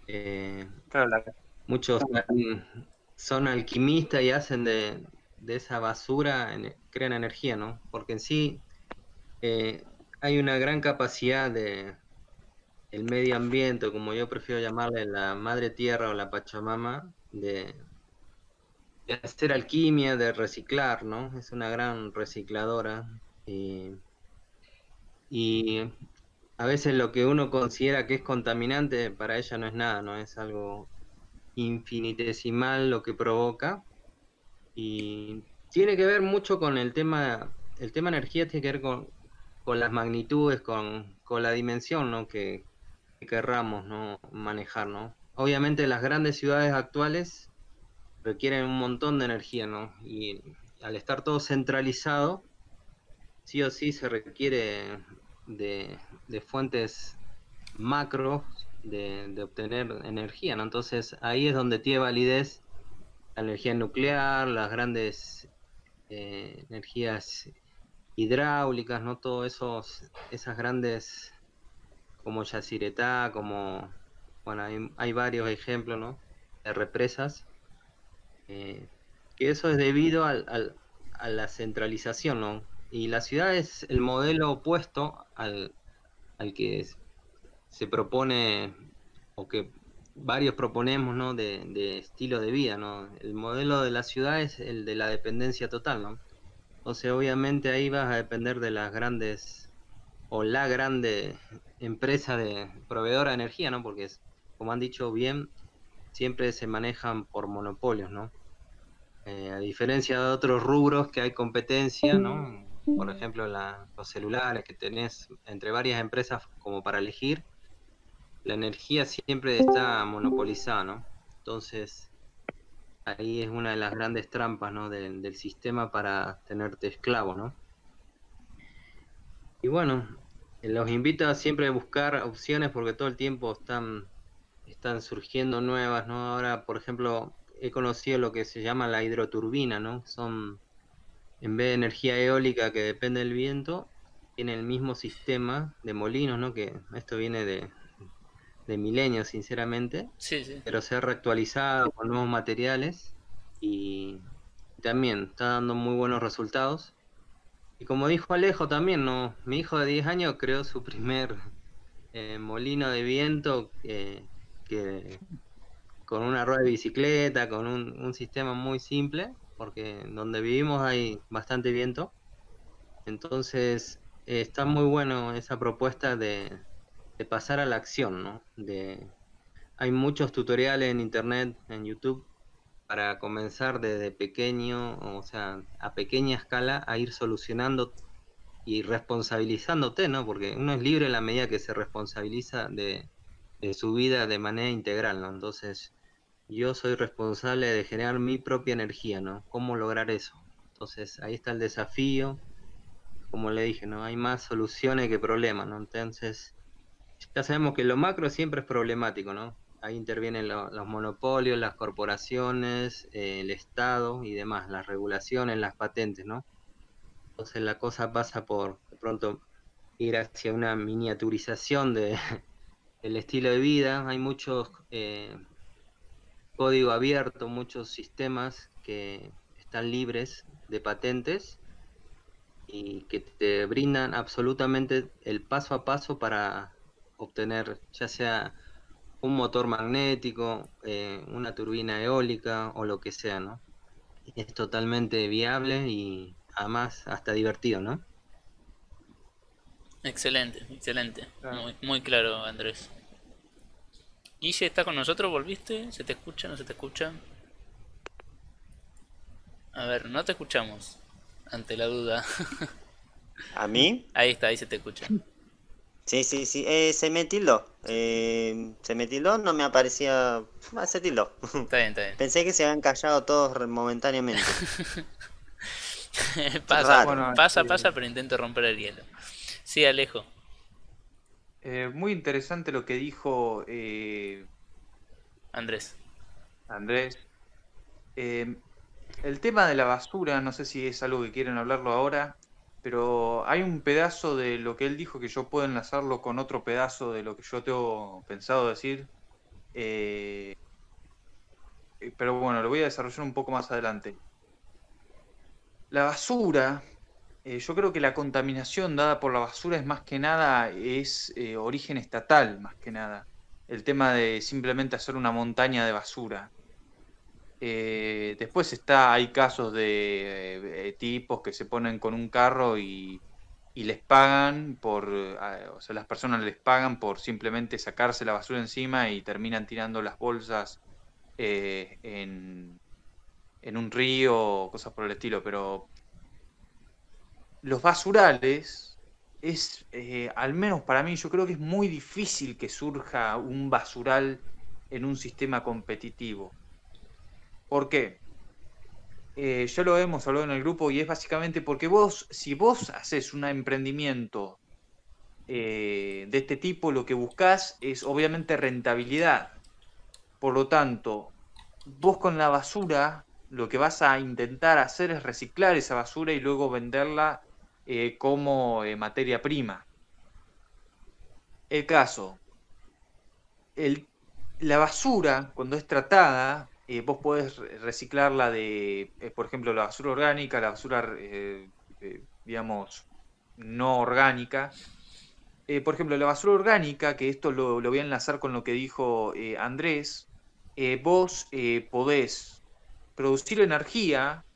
Eh, Claro, la- muchos son, (laughs) son alquimistas y hacen de, de esa basura, crean energía, ¿no? Porque en sí eh, hay una gran capacidad de el medio ambiente, como yo prefiero llamarle la madre tierra o la Pachamama, de, hacer alquimia, de reciclar, ¿no? Es una gran recicladora. Y a veces lo que uno considera que es contaminante, para ella no es nada, ¿no? Es algo infinitesimal lo que provoca. Y tiene que ver mucho con el tema, el tema energía tiene que ver con, con las magnitudes, con, con la dimensión, ¿no? que, que querramos ¿no? manejar, ¿no? Obviamente las grandes ciudades actuales requieren un montón de energía, ¿no? Y al estar todo centralizado, sí o sí se requiere de, de fuentes macro de, obtener energía, ¿no? Entonces ahí es donde tiene validez la energía nuclear, las grandes eh, energías hidráulicas, ¿no? Todos esos, esas grandes como Yacyretá, como, bueno, hay, hay varios ejemplos, ¿no? De represas, eh, que eso es debido al, al- a la centralización, ¿no? Y la ciudad es el modelo opuesto al, al que es- se propone, o que varios proponemos, ¿no? De, de estilo de vida, ¿no? El modelo de la ciudad es el de la dependencia total, ¿no? Entonces, obviamente ahí vas a depender de las grandes o la grande empresa de proveedora de energía, ¿no? Porque, es, como han dicho bien, siempre se manejan por monopolios, ¿no? Eh, a diferencia de otros rubros que hay competencia, ¿no? Por ejemplo, la- los celulares que tenés entre varias empresas como para elegir, la energía siempre está monopolizada, ¿no? Entonces, ahí es una de las grandes trampas, ¿no? del- sistema para tenerte esclavo, ¿no? Y bueno, los invito a siempre buscar opciones porque todo el tiempo están, están surgiendo nuevas, ¿no? Ahora, por ejemplo, he conocido lo que se llama la hidroturbina, ¿no? Son, en vez de energía eólica que depende del viento, tiene el mismo sistema de molinos, ¿no? Que esto viene de, de milenios, sinceramente, Sí, sí. pero se ha reactualizado con nuevos materiales y también está dando muy buenos resultados. Y como dijo Alejo también, ¿no? Mi hijo de 10 años creó su primer eh, molino de viento eh, que con una rueda de bicicleta, con un, un sistema muy simple, porque donde vivimos hay bastante viento. Entonces eh, está muy bueno esa propuesta de, de pasar a la acción, ¿no? De, hay muchos tutoriales en internet, en YouTube, para comenzar desde pequeño, o sea, a pequeña escala, a ir solucionando y responsabilizándote, ¿no? Porque uno es libre en la medida que se responsabiliza de, de su vida de manera integral, ¿no? Entonces, yo soy responsable de generar mi propia energía, ¿no? ¿Cómo lograr eso? Entonces, ahí está el desafío. Como le dije, ¿no? Hay más soluciones que problemas, ¿no? Entonces, ya sabemos que lo macro siempre es problemático, ¿no? Ahí intervienen lo- los monopolios, las corporaciones, eh, el Estado y demás, las regulaciones, las patentes, ¿no? Entonces la cosa pasa por, de pronto, ir hacia una miniaturización de, (laughs) del estilo de vida. Hay muchos eh, código abierto, muchos sistemas que están libres de patentes y que te brindan absolutamente el paso a paso para obtener ya sea un motor magnético, eh, una turbina eólica o lo que sea, ¿no? Es totalmente viable y además hasta divertido, ¿no? Excelente, excelente. Claro. Muy, muy claro, Andrés. Guille, ¿está con nosotros? ¿Volviste? ¿Se te escucha? ¿No se te escucha? A ver, no te escuchamos. Ante la duda. ¿A mí? Ahí está, ahí se te escucha. Sí, sí, sí. Eh, se me tildó. Eh, se me tildó, no me aparecía. Ah, se tildó. Está bien, está bien. Pensé que se habían callado todos momentáneamente. (laughs) pasa. Bueno, pasa, eh, pasa, pero intento romper el hielo. Sí, Alejo. Eh, muy interesante lo que dijo eh, Andrés. Andrés. Eh, el tema de la basura, no sé si es algo que quieren hablarlo ahora, pero hay un pedazo de lo que él dijo que yo puedo enlazarlo con otro pedazo de lo que yo tengo pensado decir. Eh, eh, pero bueno, lo voy a desarrollar un poco más adelante. La basura, eh, yo creo que la contaminación dada por la basura es más que nada, es origen estatal, más que nada. El tema de simplemente hacer una montaña de basura. Eh, después está, hay casos de eh, tipos que se ponen con un carro y, les pagan por, eh, o sea, las personas les pagan por simplemente sacarse la basura encima y terminan tirando las bolsas eh, en, en un río o cosas por el estilo, pero los basurales es, eh, al menos para mí, yo creo que es muy difícil que surja un basural en un sistema competitivo. ¿Por qué? Eh, ya lo hemos hablado en el grupo y es básicamente porque vos, si vos haces un emprendimiento eh, de este tipo, lo que buscas es obviamente rentabilidad. Por lo tanto, vos con la basura lo que vas a intentar hacer es reciclar esa basura y luego venderla eh, como materia prima. El caso, la basura, cuando es tratada, eh, vos podés re- reciclarla de, eh, por ejemplo, la basura orgánica, la basura, eh, digamos, no orgánica. Por ejemplo, la basura orgánica, que esto lo, lo voy a enlazar con lo que dijo Andrés, vos podés producir energía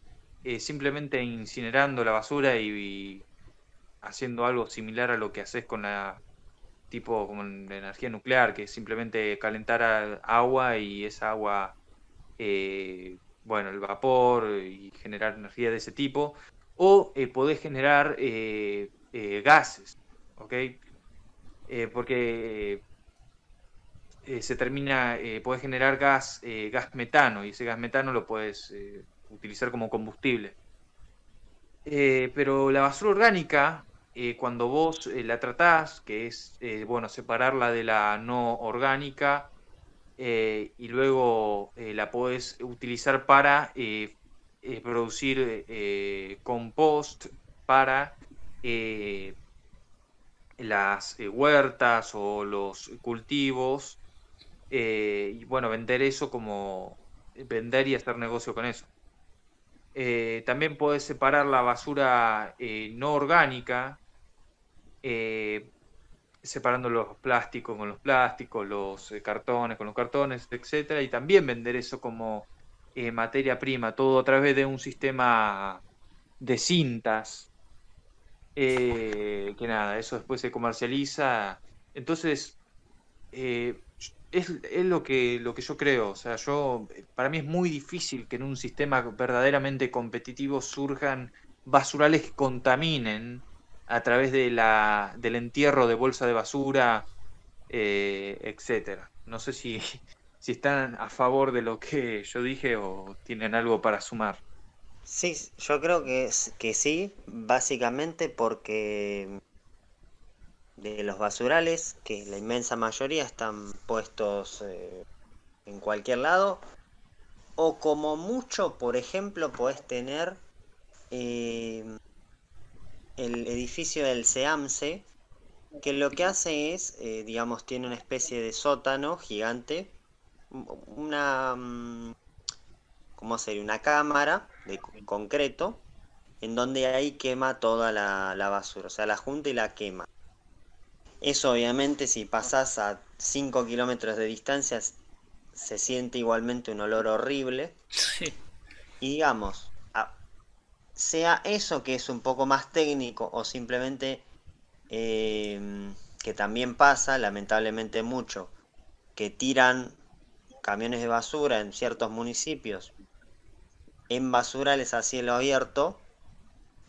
simplemente incinerando la basura y, haciendo algo similar a lo que haces con la tipo como la energía nuclear, que es simplemente calentar agua y esa agua, eh, bueno, el vapor y generar energía de ese tipo, o eh, podés generar eh, eh, gases, ¿ok? Porque se termina, podés generar gas, gas metano, y ese gas metano lo puedes utilizar como combustible. Pero la basura orgánica, cuando vos la tratás, que es, bueno, separarla de la no orgánica, eh, y luego eh, la podés utilizar para eh, producir compost para las huertas o los cultivos, y bueno, vender eso como vender y hacer negocio con eso. También podés separar la basura no orgánica, separando los plásticos con los plásticos, los eh, cartones con los cartones, etcétera, y también vender eso como eh, materia prima, todo a través de un sistema de cintas. eh, que nada, eso después se comercializa. Entonces, es, es lo que, lo que yo creo. O sea, yo, para mí es muy difícil que en un sistema verdaderamente competitivo surjan basurales que contaminen a través de la, del entierro de bolsa de basura, eh, etcétera. No sé si, (laughs) si están a favor de lo que yo dije o tienen algo para sumar. Sí, yo creo que, que sí, básicamente porque de los basurales, que la inmensa mayoría están puestos eh, en cualquier lado, o como mucho, por ejemplo, podés tener eh, el edificio del SEAMSE, que lo que hace es, eh, digamos, tiene una especie de sótano gigante, una, mm, ¿cómo sería? Una cámara de concreto, en donde ahí quema toda la, la basura, o sea, la junta y la quema. Eso obviamente si pasás a 5 kilómetros de distancia se siente igualmente un olor horrible. Sí. Y digamos, sea eso que es un poco más técnico o simplemente em, que también pasa, lamentablemente mucho, que tiran camiones de basura en ciertos municipios en basurales a cielo abierto.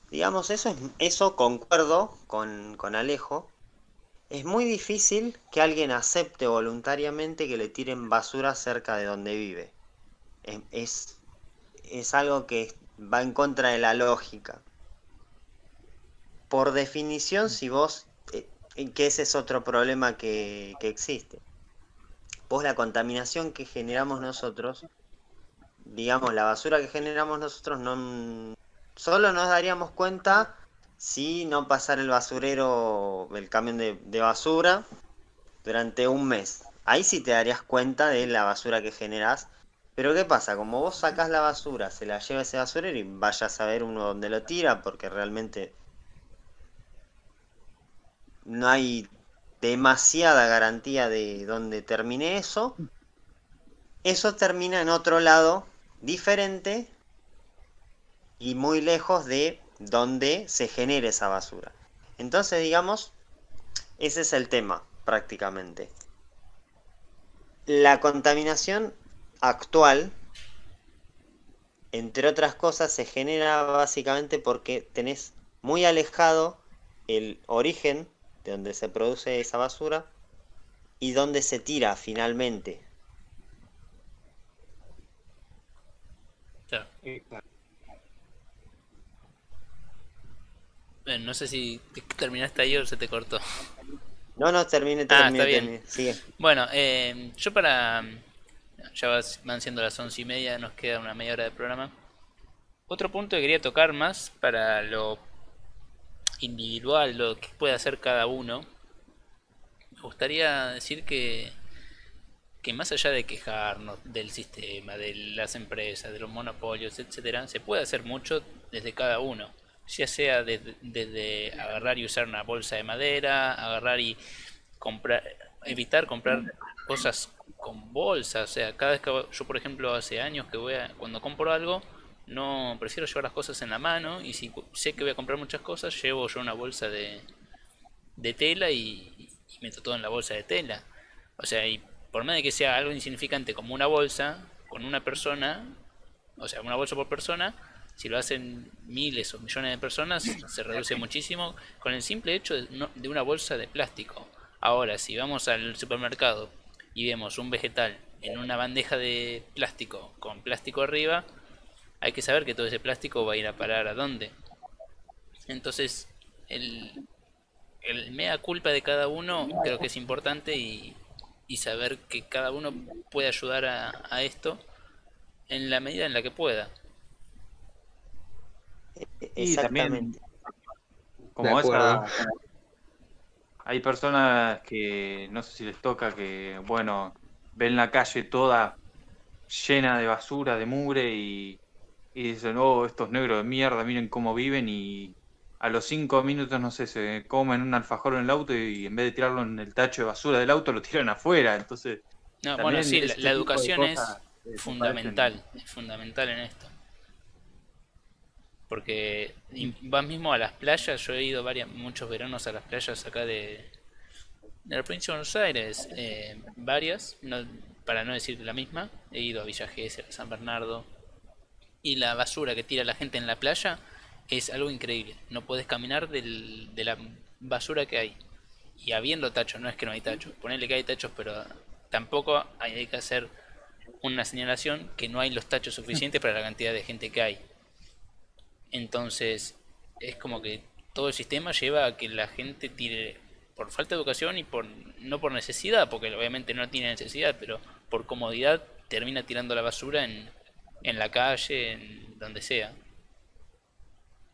Digamos, eso, es, eso concuerdo con, con Alejo, es muy difícil que alguien acepte voluntariamente que le tiren basura cerca de donde vive. Es, es, algo que va en contra de la lógica. Por definición, si vos, eh, que ese es otro problema que, que existe. Vos la contaminación que generamos nosotros, digamos, la basura que generamos nosotros, no solo nos daríamos cuenta si no pasar el basurero, el camión de, basura, durante un mes. Ahí sí te darías cuenta de la basura que generas. Pero ¿qué pasa? Como vos sacás la basura, se la lleva ese basurero y vayas a ver uno donde lo tira, porque realmente no hay demasiada garantía de dónde termine eso. Eso termina en otro lado diferente y muy lejos de donde se genere esa basura. Entonces, digamos, ese es el tema prácticamente. La contaminación actual, entre otras cosas, se genera básicamente porque tenés muy alejado el origen de donde se produce esa basura y donde se tira finalmente. no sé si terminaste ahí o se te cortó. No, no, terminé, ah, terminé, bien. Bueno, eh, yo para... Ya van siendo las once y media, nos queda una media hora de programa. Otro punto que quería tocar más para lo individual, lo que puede hacer cada uno. Me gustaría decir que, que más allá de quejarnos del sistema, de las empresas, de los monopolios, etcétera, se puede hacer mucho desde cada uno ya sea desde, agarrar y usar una bolsa de madera, agarrar y comprar, evitar comprar cosas con bolsas, o sea, cada vez que yo por ejemplo hace años que voy a, cuando compro algo, no prefiero llevar las cosas en la mano y si sé que voy a comprar muchas cosas, llevo yo una bolsa de, de tela y, meto todo en la bolsa de tela. O sea, y por más de que sea algo insignificante como una bolsa, con una persona, o sea, una bolsa por persona, si lo hacen miles o millones de personas, se reduce muchísimo con el simple hecho de, una bolsa de plástico. Ahora, si vamos al supermercado y vemos un vegetal en una bandeja de plástico con plástico arriba, hay que saber que todo ese plástico va a ir a parar a dónde. Entonces, el, el mea culpa de cada uno creo que es importante y, saber que cada uno puede ayudar a esto en la medida en la que pueda. Exactamente. como esa, hay personas que no sé si les toca que, bueno, ven la calle toda llena de basura, de mugre y, dicen, oh, estos negros de mierda, miren cómo viven y a los cinco minutos, no sé, se comen un alfajor en el auto y en vez de tirarlo en el tacho de basura del auto, lo tiran afuera. Entonces, no, bueno, sí, la, educación es fundamental, es fundamental en esto porque vas mismo a las playas, yo he ido varias, muchos veranos a las playas acá de, de la provincia de Buenos Aires, eh, varias, para no decir la misma, he ido a Villa Gesell, a San Bernardo, y la basura que tira la gente en la playa es algo increíble. No puedes caminar del, de la basura que hay. Y habiendo tachos, no es que no hay tachos. Ponerle que hay tachos, pero tampoco hay que hacer una señalación que no hay los tachos suficientes para la cantidad de gente que hay. Entonces, es como que todo el sistema lleva a que la gente tire por falta de educación y por no por necesidad, porque obviamente no tiene necesidad, pero por comodidad termina tirando la basura en, en la calle, en donde sea.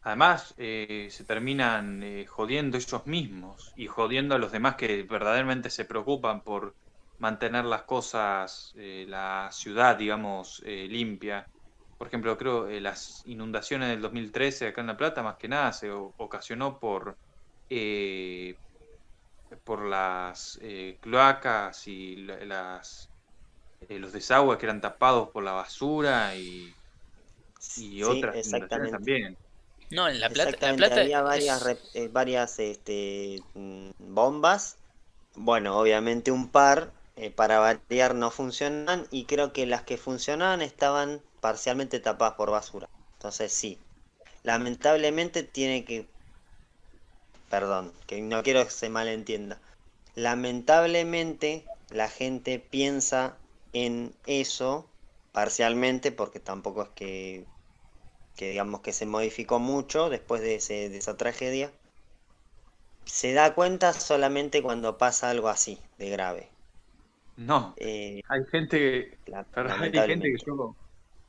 Además, eh, se terminan eh, jodiendo ellos mismos y jodiendo a los demás que verdaderamente se preocupan por mantener las cosas, eh, la ciudad, digamos, limpia. Por ejemplo, creo que las inundaciones del 2013 acá en La Plata, más que nada, se ocasionó por, por las cloacas y las, los desagües que eran tapados por la basura y, y otras inundaciones también. No, en La Plata, había varias, eh, varias este, mm, bombas. Bueno, obviamente un par eh, para variar no funcionan y creo que las que funcionaban estaban parcialmente tapadas por basura. Entonces sí, lamentablemente tiene que... Perdón, que no quiero que se malentienda. Lamentablemente la gente piensa en eso parcialmente porque tampoco es que que digamos que se modificó mucho después de, ese, de esa tragedia, se da cuenta solamente cuando pasa algo así, de grave. No, eh, hay gente, hay gente que yo,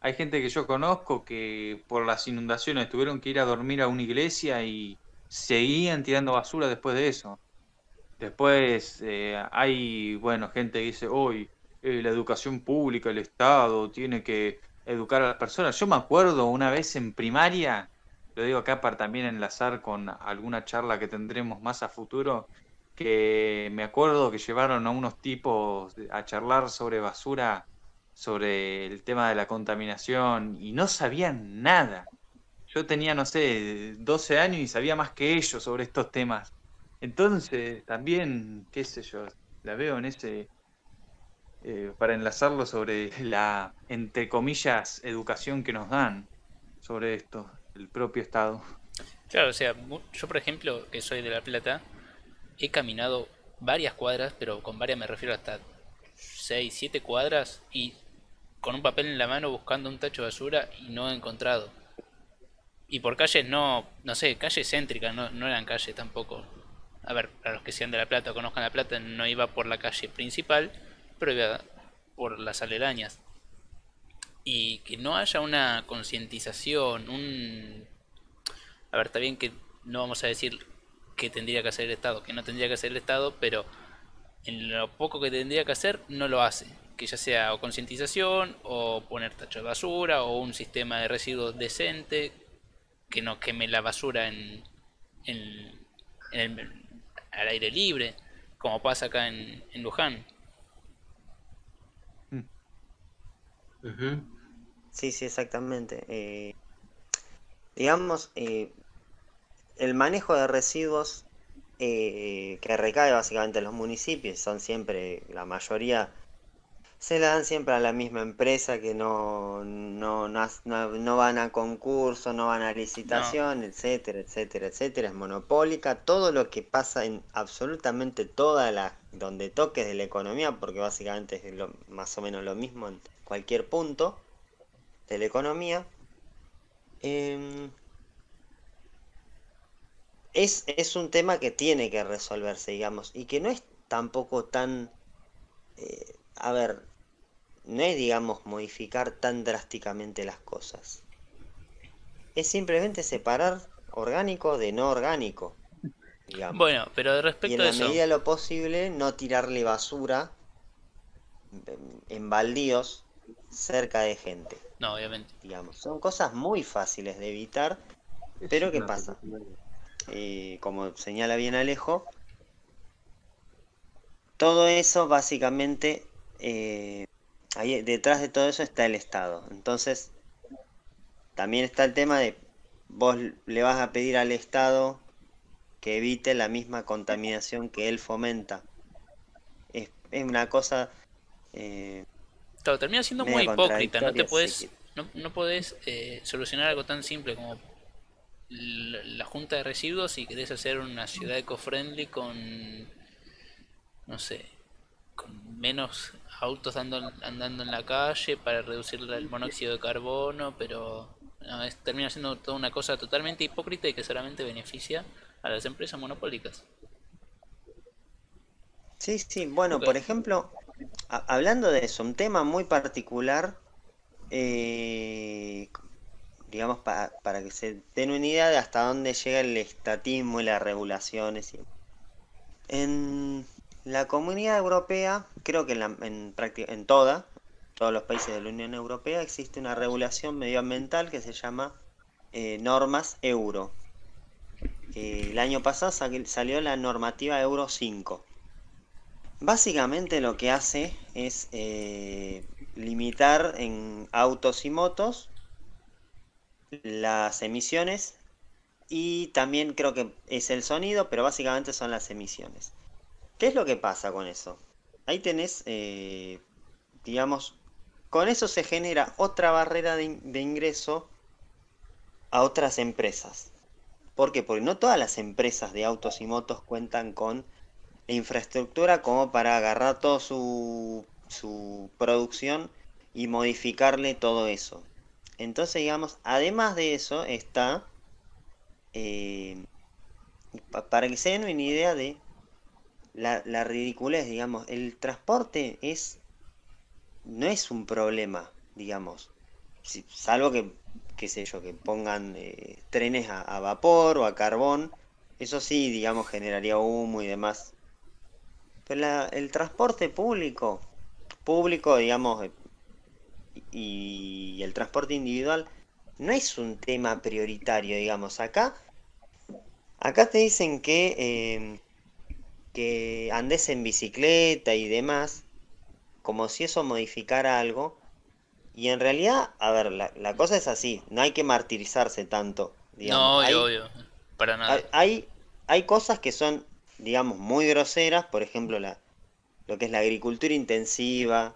hay gente que yo conozco que por las inundaciones tuvieron que ir a dormir a una iglesia y seguían tirando basura después de eso. Después eh, hay, bueno, gente que dice, hoy eh, la educación pública, el Estado tiene que educar a las personas. Yo me acuerdo una vez en primaria, lo digo acá para también enlazar con alguna charla que tendremos más a futuro, que me acuerdo que llevaron a unos tipos a charlar sobre basura, sobre el tema de la contaminación, y no sabían nada. Yo tenía, no sé, 12 años y sabía más que ellos sobre estos temas. Entonces, también, qué sé yo, la veo en ese eh, para enlazarlo sobre la, entre comillas, educación que nos dan sobre esto, el propio Estado. Claro, o sea, yo por ejemplo, que soy de La Plata, he caminado varias cuadras, pero con varias me refiero hasta 6, 7 cuadras y con un papel en la mano buscando un tacho de basura y no he encontrado. Y por calles no, no sé, calles céntricas, no, no eran calles tampoco. A ver, para los que sean de La Plata o conozcan La Plata, no iba por la calle principal, pero por las aledañas. Y que no haya una concientización, un... A ver, está bien que no vamos a decir que tendría que hacer el Estado, que no tendría que hacer el Estado, pero en lo poco que tendría que hacer no lo hace. Que ya sea o concientización, o poner tacho de basura, o un sistema de residuos decente, que no queme la basura en, en, al aire libre, como pasa acá en, en Luján. Sí, sí, exactamente. Eh, digamos, eh, el manejo de residuos eh, que recae básicamente en los municipios, son siempre, la mayoría, se la dan siempre a la misma empresa que no, no, no, van a concurso, no van a licitación, etcétera, etcétera, etcétera, es monopólica, todo lo que pasa en absolutamente toda la, donde toques de la economía, porque básicamente es lo, más o menos lo mismo cualquier punto de la economía, em, es, es, un tema que tiene que resolverse, digamos, y que no es tampoco tan, eh, a ver, no es, digamos, modificar tan drásticamente las cosas. Es simplemente separar orgánico de no orgánico. Digamos. Bueno, pero respecto y en la medida de lo posible no tirarle basura en baldíos cerca de gente. No, obviamente. Digamos, son cosas muy fáciles de evitar, pero ¿qué pasa? Eh, como señala bien Alejo, todo eso básicamente, eh, ahí detrás de todo eso está el Estado. Entonces, también está el tema de vos le vas a pedir al Estado que evite la misma contaminación que él fomenta. Es, es una cosa eh, termina siendo muy hipócrita, no te puedes, no, no podés eh, solucionar algo tan simple como la junta de residuos y querés hacer una ciudad eco-friendly con, no sé, con menos autos andando en la calle para reducir el monóxido de carbono, pero termina siendo toda una cosa totalmente hipócrita y que solamente beneficia a las empresas monopólicas. Sí, sí, bueno, por ejemplo, hablando de eso, un tema muy particular, eh, digamos, para que se den una idea de hasta dónde llega el estatismo y las regulaciones. En la comunidad europea, creo que en, en, en toda, todos los países de la Unión Europea, existe una regulación medioambiental que se llama eh, normas euro. Eh, el año pasado salió la normativa Euro 5. Básicamente lo que hace es eh, limitar en autos y motos las emisiones y también creo que es el sonido, pero básicamente son las emisiones. ¿Qué es lo que pasa con eso? Ahí tenés, eh, digamos, con eso se genera otra barrera de, ingreso a otras empresas. ¿Por qué? Porque no todas las empresas de autos y motos cuentan con infraestructura como para agarrar toda su, su producción y modificarle todo eso. Entonces, digamos, además de eso está, eh, para que se den una idea de la, la, ridiculez, digamos, el transporte es, no es un problema, digamos, salvo que, qué sé yo, que pongan eh, trenes a, vapor o a carbón, eso sí, digamos, generaría humo y demás. Pero el transporte público, público, digamos, eh, y, el transporte individual no es un tema prioritario, digamos. Acá, acá te dicen que, em, que andes en bicicleta y demás, como si eso modificara algo. Y en realidad, a ver, la, cosa es así, no hay que martirizarse tanto. no, obvio, para nada. Hay, hay cosas que son digamos, muy groseras, por ejemplo, la, lo que es la agricultura intensiva,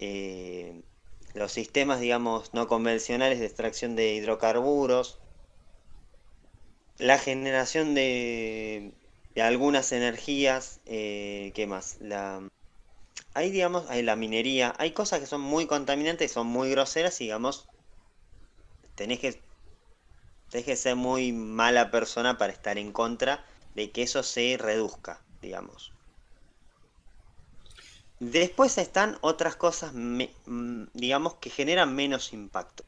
eh, los sistemas, digamos, no convencionales de extracción de hidrocarburos, la generación de, de algunas energías, eh, ¿qué más? La, hay, digamos, hay la minería, hay cosas que son muy contaminantes son muy groseras digamos, tenés que, tenés que ser muy mala persona para estar en contra de que eso se reduzca, digamos. Después están otras cosas, mm, digamos, que generan menos impacto.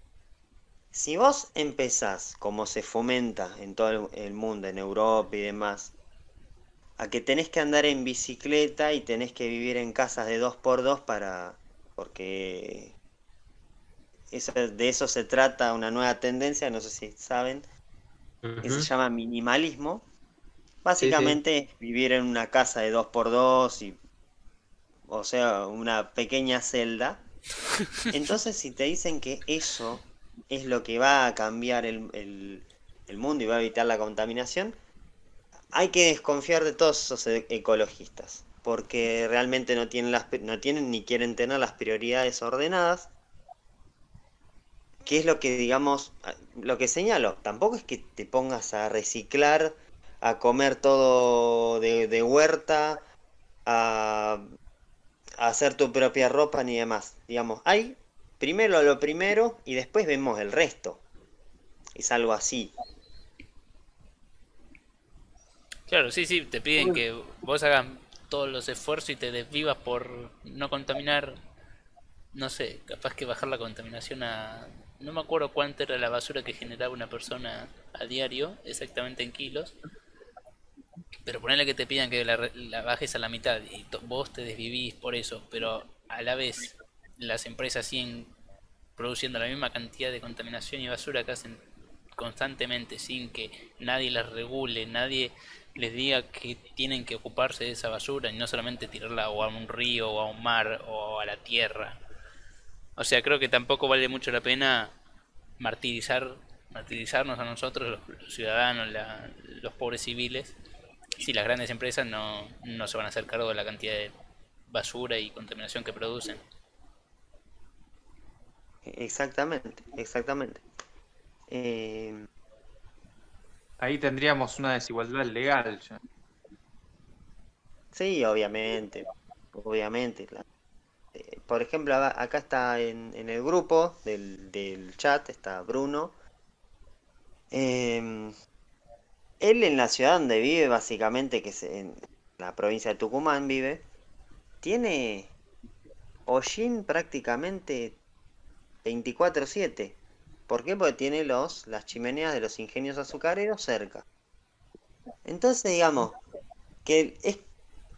Si vos empezás, como se fomenta en todo el mundo, en Europa y demás, a que tenés que andar en bicicleta y tenés que vivir en casas de 2x2 para... porque de eso se trata una nueva tendencia, no sé si saben, que se llama minimalismo, Básicamente vivir en una casa de 2x2 y o sea, una pequeña celda. Entonces, si te dicen que eso es lo que va a cambiar el, mundo y va a evitar la contaminación, hay que desconfiar de todos esos e, ecologistas, porque realmente no tienen, las, no tienen ni quieren tener las prioridades ordenadas. ¿Qué es lo que, digamos, lo que señalo? Tampoco es que te pongas a reciclar a comer todo de, huerta, a, hacer tu propia ropa ni demás. Digamos, hay primero lo primero y después vemos el resto. Es algo así. Claro, sí, sí, te piden que vos hagas todos los esfuerzos y te desvivas por no contaminar, no sé, capaz que bajar la contaminación a... No me acuerdo cuánto era la basura que generaba una persona a diario, exactamente en kilos, pero ponerle que te pidan que la, bajes a la mitad y vos te desvivís por eso, pero a la vez las empresas siguen produciendo la misma cantidad de contaminación y basura que hacen constantemente sin que nadie las regule, nadie les diga que tienen que ocuparse de esa basura y no solamente tirarla o a un río o a un mar o a la tierra. O sea, creo que tampoco vale mucho la pena martirizar martirizarnos a nosotros, los, ciudadanos, los pobres civiles, si las grandes empresas no, no se van a hacer cargo de la cantidad de basura y contaminación que producen. Exactamente, exactamente. Eh, Ahí tendríamos una desigualdad legal. ya. Sí, obviamente, obviamente. eh, por ejemplo, acá está en, en el grupo del, del chat, está Bruno. Em, él en la ciudad donde vive, básicamente, que es en la provincia de Tucumán vive, tiene hollín prácticamente 24/7. ¿Por qué? Porque tiene los, las chimeneas de los ingenios azucareros cerca. Entonces, digamos, que es,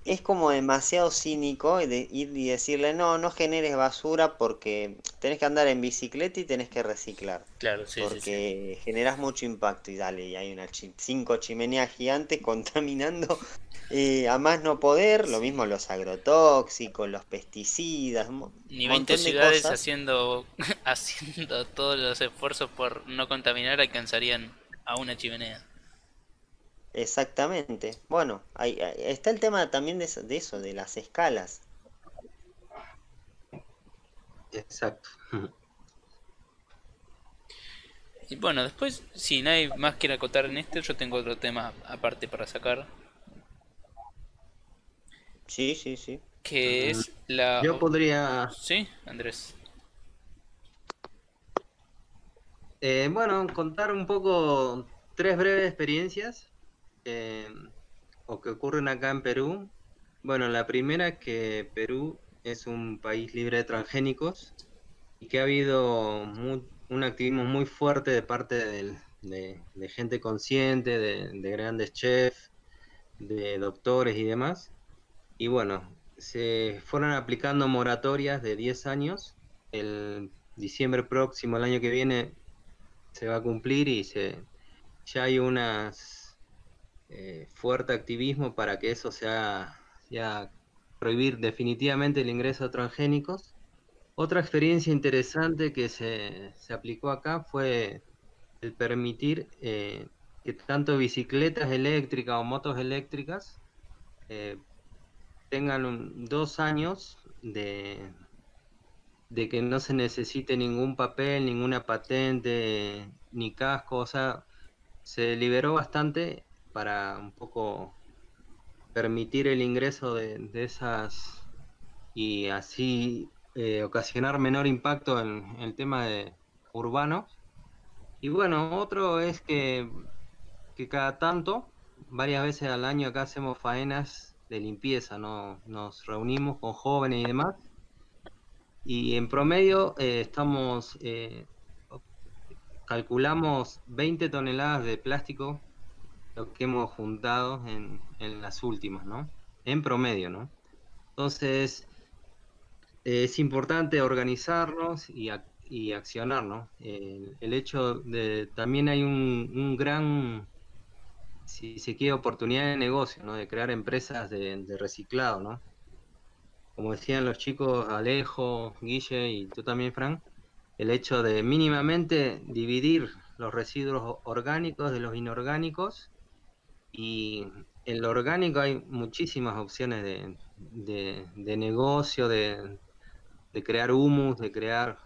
es como demasiado cínico de ir y decirle, no, no generes basura porque tenés que andar en bicicleta y tenés que reciclar. Claro, sí, sí, sí. Porque generás mucho impacto y dale, y hay unas chi- cinco chimeneas gigantes (laughs) contaminando eh, a más no poder, lo mismo los agrotóxicos, los pesticidas, Ni un 20 montón de ciudades cosas. haciendo, (laughs) haciendo todos los esfuerzos por no contaminar alcanzarían a una chimenea. Exactamente. Bueno, ahí, ahí está el tema también de eso, de eso, de las escalas. Exacto. (laughs) Y bueno, después, si nadie más quiere acotar en este, yo tengo otro tema aparte para sacar, Sí, sí, sí. que es la... Yo podría, ¿Sí, Andrés? eh, bueno, contar un poco tres breves experiencias eh, o que ocurren acá en Perú. Bueno, la primera es que Perú es un país libre de transgénicos y que ha habido mu- un activismo muy fuerte de parte del- de, de gente consciente, de, de grandes chefs, de doctores y demás. Y bueno, se fueron aplicando moratorias de 10 años. El diciembre próximo, el año que viene, se va a cumplir y se, ya hay unas eh, fuerte activismo para que eso sea ya prohibir definitivamente el ingreso de transgénicos. Otra experiencia interesante que se, se aplicó acá fue el permitir eh, que tanto bicicletas eléctricas o motos eléctricas eh, tengan dos años de, de que no se necesite ningún papel, ninguna patente, ni casco, o sea, se liberó bastante para un poco permitir el ingreso de, esas y así eh, ocasionar menor impacto en, el tema de urbano. Y bueno, otro es que, que cada tanto, varias veces al año acá hacemos faenas de limpieza, ¿no? Nos reunimos con jóvenes y demás. Y en promedio eh, estamos, eh, calculamos 20 toneladas de plástico lo que hemos juntado en, en las últimas, ¿no? En promedio, ¿no? Entonces, eh, es importante organizarnos y, ac- y accionar, ¿no? El, hecho de, también hay un, un gran, si se quiere, oportunidad de negocio, ¿no? De crear empresas de, de reciclado, ¿no? Como decían los chicos Alejo, Guille y tú también, Frank, el hecho de mínimamente dividir los residuos orgánicos de los inorgánicos y en lo orgánico hay muchísimas opciones de, de- negocio, de, de crear humus, de crear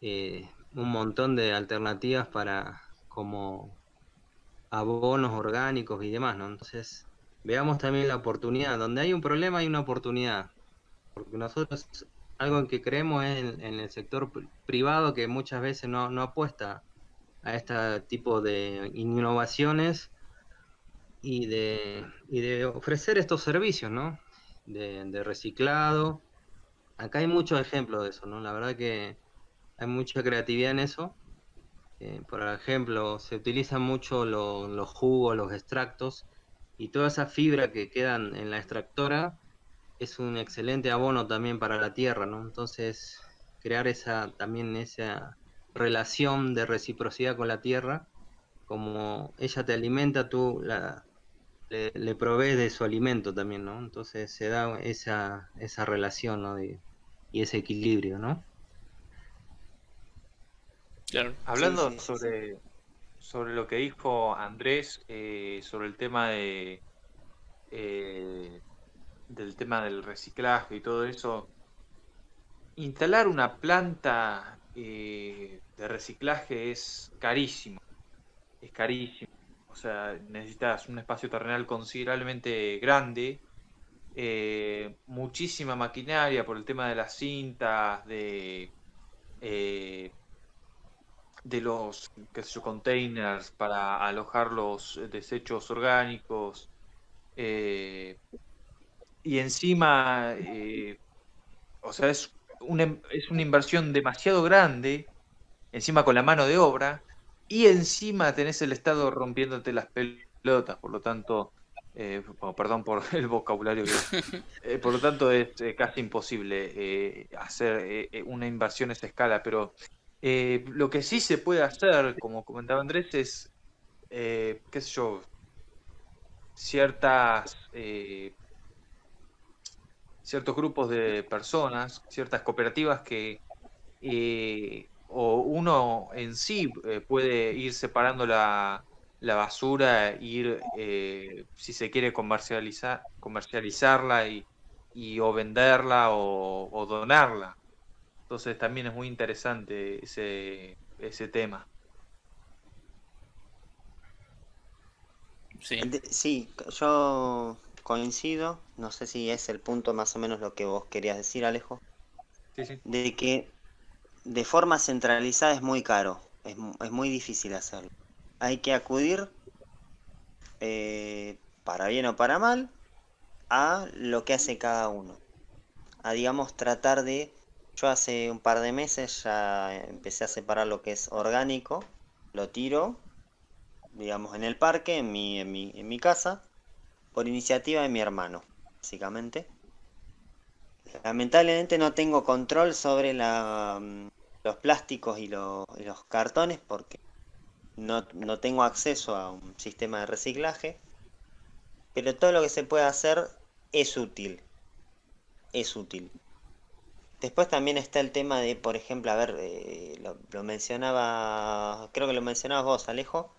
eh, un montón de alternativas para como abonos orgánicos y demás, ¿no? Entonces, veamos también la oportunidad. Donde hay un problema hay una oportunidad. Porque nosotros algo en que creemos es en, el sector pri- privado que muchas veces no, no apuesta a este tipo de innovaciones y de, y de ofrecer estos servicios, ¿no? De, reciclado. Acá hay muchos ejemplos de eso, ¿no? La verdad que hay mucha creatividad en eso. Eh, por ejemplo, se utilizan mucho lo- los jugos, los extractos y toda esa fibra que quedan en la extractora es un excelente abono también para la tierra, ¿no? Entonces, crear esa también esa relación de reciprocidad con la tierra, como ella te alimenta, tú la, le, le provees de su alimento también, ¿no? Entonces se da esa, esa relación, ¿no? De- y ese equilibrio, ¿no? Claro. Hablando sí, sí, sobre, sobre lo que dijo Andrés, eh, sobre el tema de eh, del tema del reciclaje y todo eso, instalar una planta eh, de reciclaje es carísimo, es carísimo. O sea, necesitas un espacio terrenal considerablemente grande, eh, muchísima maquinaria por el tema de las cintas, de, eh, de los containers para alojar los desechos orgánicos. eh, y encima, o sea, es una, es una inversión demasiado grande, encima con la mano de obra, y encima tenés el Estado rompiéndote las pelotas, por lo tanto, eh, bueno, perdón por (laughs) el vocabulario, que- (laughs) eh, por lo tanto es eh, casi imposible hacer una inversión a esa escala, pero lo que sí se puede hacer, como comentaba Andrés, es, qué sé yo, ciertas... ciertos grupos de personas, ciertas cooperativas que eh, o uno en sí eh, puede ir separando la, la basura, ir, eh, si se quiere, comercializar, comercializarla y, y o venderla o, o donarla. Entonces también es muy interesante ese, ese tema. Sí. Sí, yo coincido, no sé si es el punto más o menos lo que vos querías decir, Alejo, Sí, sí. de que de forma centralizada es muy caro, es, es muy difícil hacerlo. Hay que acudir, eh, para bien o para mal, a lo que hace cada uno. A, digamos, tratar de... Yo hace un par de meses ya empecé a separar lo que es orgánico, lo tiro, digamos, en el parque, en mi, en mi, en mi casa, por iniciativa de mi hermano, básicamente. Lamentablemente no tengo control sobre la, los plásticos y, lo- y los cartones porque no, no tengo acceso a un sistema de reciclaje. Pero todo lo que se puede hacer es útil. Es útil. Después también está el tema de, por ejemplo, a ver, eh, lo, lo mencionaba, creo que lo mencionabas vos, Alejo,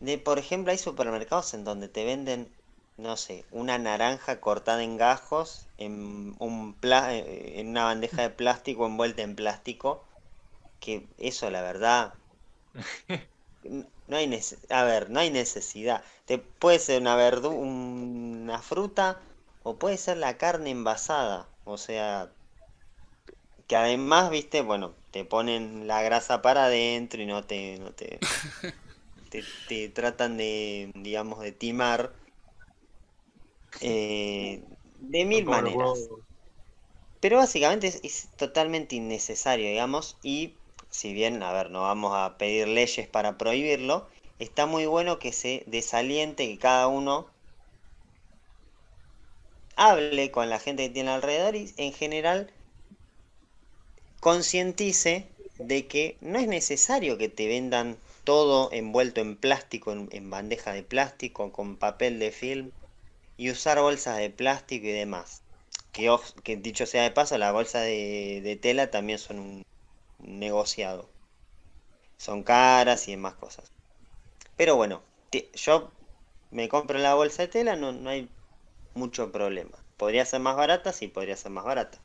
de, por ejemplo, hay supermercados en donde te venden, no sé, una naranja cortada en gajos en, un pla- eh, en una bandeja de plástico envuelta en plástico, que eso la verdad, no hay nece- a ver, no hay necesidad. Te puede ser una verdu una fruta o puede ser la carne envasada, o sea, que además, viste, bueno, te ponen la grasa para adentro y no te, no te, (laughs) te, te tratan de, digamos, de timar eh, de mil maneras. Pero básicamente es, es totalmente innecesario, digamos, y si bien, a ver, no vamos a pedir leyes para prohibirlo, está muy bueno que se desaliente, que cada uno hable con la gente que tiene alrededor y en general concientice de que no es necesario que te vendan todo envuelto en plástico, en, bandeja de plástico, con papel de film y usar bolsas de plástico y demás. Que, que dicho sea de paso, las bolsas de, de tela también son un negociado. Son caras y demás cosas. Pero bueno, yo me compro la bolsa de tela, no, no hay mucho problema. Podría ser más barata, sí, podría ser más barata.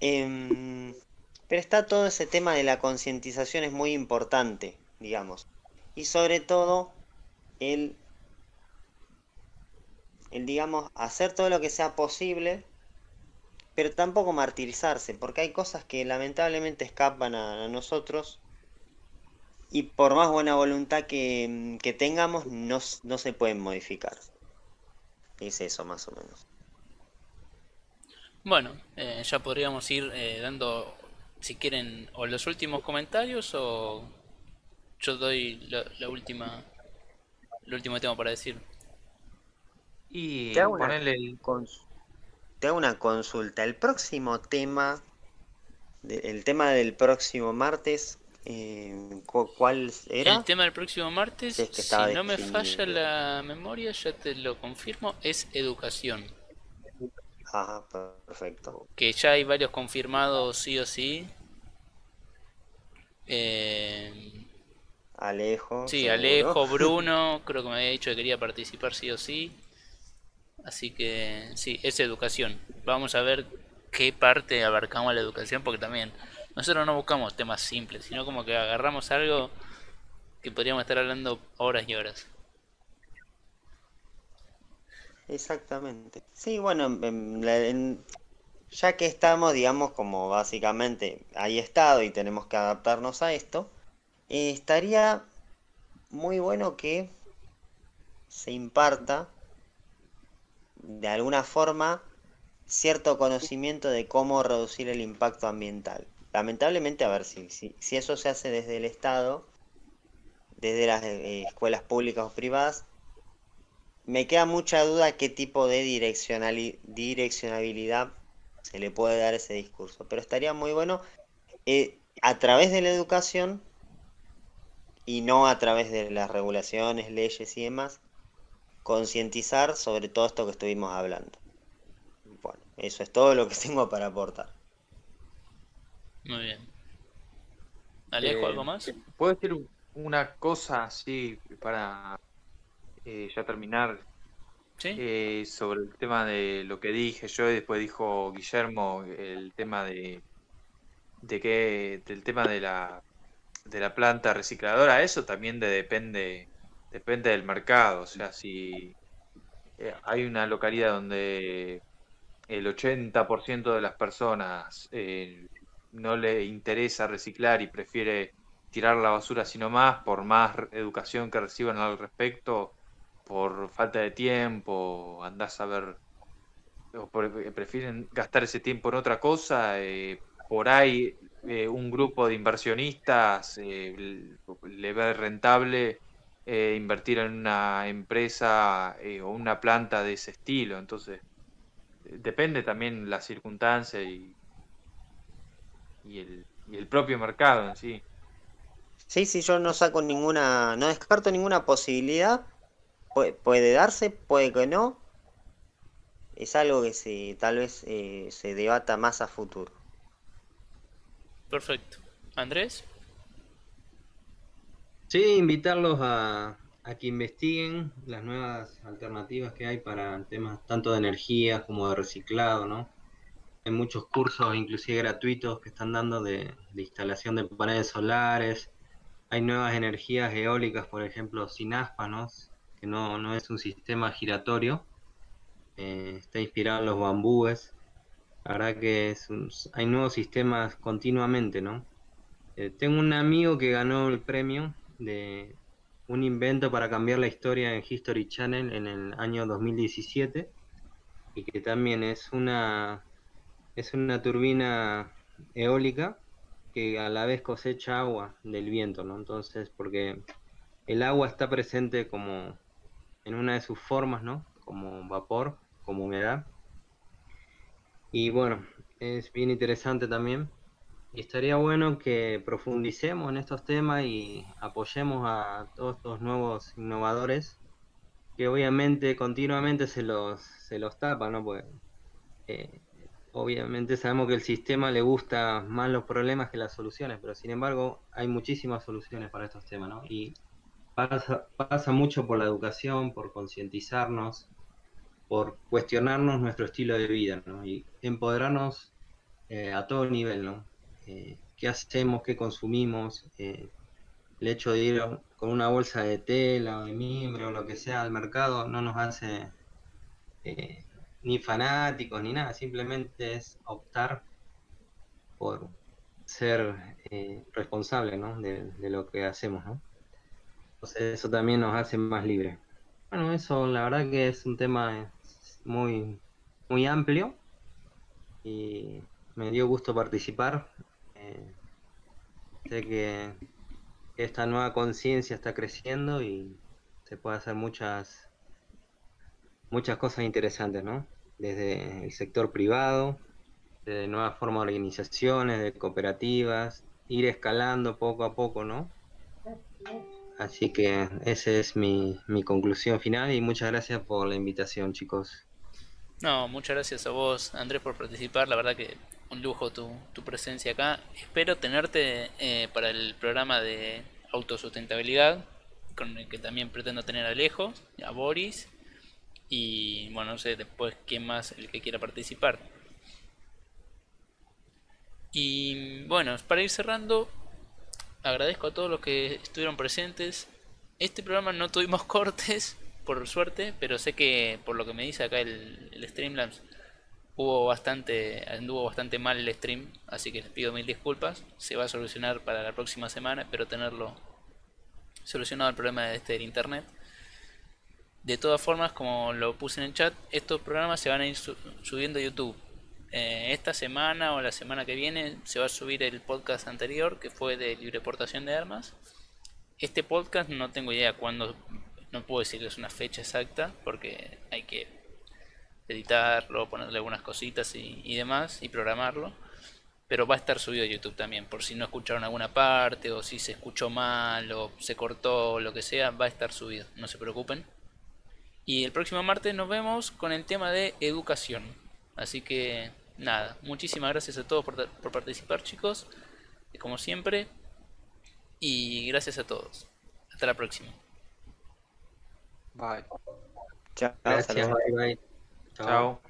Em, pero está todo ese tema de la concientización es muy importante, digamos. Y sobre todo el, el, digamos, hacer todo lo que sea posible, pero tampoco martirizarse, porque hay cosas que lamentablemente escapan a, a nosotros y por más buena voluntad que, que tengamos, no, no se pueden modificar. Es eso más o menos. Bueno, eh, ya podríamos ir eh, dando, si quieren, o los últimos comentarios o yo doy la, la última, el último tema para decir. Y ponerle el... cons- te hago una consulta. El próximo tema, el tema del próximo martes, eh, cu- ¿cuál era? El tema del próximo martes, Si es que si estaba no me falla la memoria, ya te lo confirmo, es educación. Ah, perfecto. Que ya hay varios confirmados sí o sí. Eh, Alejo. sí, seguro. Alejo, (laughs) Bruno, creo que me había dicho que quería participar sí o sí. Así que sí, es educación. Vamos a ver qué parte abarcamos la educación, porque también nosotros no buscamos temas simples, sino como que agarramos algo que podríamos estar hablando horas y horas. Exactamente. Sí, bueno, ya que estamos, digamos, como básicamente hay estado y tenemos que adaptarnos a esto, eh, estaría muy bueno que se imparta de alguna forma cierto conocimiento de cómo reducir el impacto ambiental. Lamentablemente, a ver, si, si, si eso se hace desde el Estado, desde las eh, escuelas públicas o privadas, me queda mucha duda qué tipo de direccionabilidad se le puede dar ese discurso. Pero estaría muy bueno eh, a través de la educación y no a través de las regulaciones, leyes y demás, concientizar sobre todo esto que estuvimos hablando. Bueno, eso es todo lo que (laughs) tengo para aportar. Muy bien. Alejo, ¿algo Eh, más? ¿Puedo decir un- una cosa así para eh, ya terminar ¿Sí? eh, sobre el tema de lo que dije yo y después dijo Guillermo el tema de, de que del tema de la de la planta recicladora eso también de- depende depende del mercado o sea si eh, hay una localidad donde el 80% de las personas eh, no le interesa reciclar y prefiere tirar la basura sino más por más educación que reciban al respecto por falta de tiempo, andás a ver, o por- prefieren gastar ese tiempo en otra cosa, eh, por ahí eh, un grupo de inversionistas eh, le ve rentable eh, invertir en una empresa eh, o una planta de ese estilo, entonces eh, depende también la circunstancia y, y, el, y el propio mercado en sí. Sí, sí, yo no saco ninguna, no descarto ninguna posibilidad. Puede, puede darse, puede que no. Es algo que se, tal vez eh, se debata más a futuro. Perfecto. Andrés, Sí, invitarlos a, a que investiguen las nuevas alternativas que hay para temas tanto de energía como de reciclado, ¿no? Hay muchos cursos, inclusive gratuitos, que están dando de, de instalación de paneles solares. Hay nuevas energías eólicas, por ejemplo, sin aspa, ¿no? Que no, no es un sistema giratorio. eh, está inspirado en los bambúes. La verdad que es un- hay nuevos sistemas continuamente, ¿no? Eh, tengo un amigo que ganó el premio de un invento para cambiar la historia en History Channel en el año 2017 y que también es una es una turbina eólica que a la vez cosecha agua del viento, ¿no? Entonces, porque el agua está presente como en una de sus formas, ¿no? Como vapor, como humedad. Y bueno, es bien interesante también. Y estaría bueno que profundicemos en estos temas y apoyemos a todos estos nuevos innovadores que obviamente continuamente se los, se los tapa, ¿no? Porque eh, obviamente sabemos que el sistema le gusta más los problemas que las soluciones, pero sin embargo hay muchísimas soluciones para estos temas, ¿no? Y pasa, pasa mucho por la educación, por concientizarnos, por cuestionarnos nuestro estilo de vida, ¿no? Y empoderarnos eh, a todo nivel, ¿no? Eh, ¿Qué hacemos? ¿Qué consumimos? Eh, el hecho de ir con una bolsa de tela o de mimbre o lo que sea al mercado no nos hace eh, ni fanáticos ni nada, simplemente es optar por ser responsable ¿no? de, lo que hacemos. Entonces eso también nos hace más libres. Bueno, eso la verdad que es un tema muy, muy amplio y me dio gusto participar. Eh, sé que esta nueva conciencia está creciendo y se puede hacer muchas muchas cosas interesantes, ¿no? Desde el sector privado, de nuevas formas de organizaciones, de cooperativas, ir escalando poco a poco, ¿no? Así que esa es mi, mi conclusión final y muchas gracias por la invitación, chicos. no, muchas gracias a vos, Andrés, por participar. La verdad que un lujo tu, tu presencia acá. Espero tenerte eh, para el programa de autosustentabilidad, con el que también pretendo tener a Alejo, a Boris y bueno, no sé después quién más el que quiera participar. Y bueno, para ir cerrando, agradezco a todos los que estuvieron presentes. Este programa no tuvimos (laughs) cortes por suerte, pero sé que por lo que me dice acá el, el Streamlabs hubo bastante, anduvo bastante mal el stream, así que les pido mil disculpas. Se va a solucionar para la próxima semana, espero tenerlo solucionado el problema de este del internet. De todas formas, como lo puse en el chat, estos programas se van a ir subiendo a YouTube. Eh, esta semana o la semana que viene se va a subir el podcast anterior, que fue de libre portación de armas. Este podcast no tengo idea cuándo, no puedo decirles una fecha exacta, porque hay que editarlo, ponerle algunas cositas y, y demás, y programarlo pero va a estar subido a YouTube también, por si no escucharon alguna parte o si se escuchó mal o se cortó o lo que sea, va a estar subido, no se preocupen. Y el próximo martes nos vemos con el tema de educación. Así que nada, muchísimas gracias a todos por, por participar chicos, como siempre, y gracias a todos. Hasta la próxima. Bye. Chao. Gracias, saludos. bye, bye. Chao. Chao.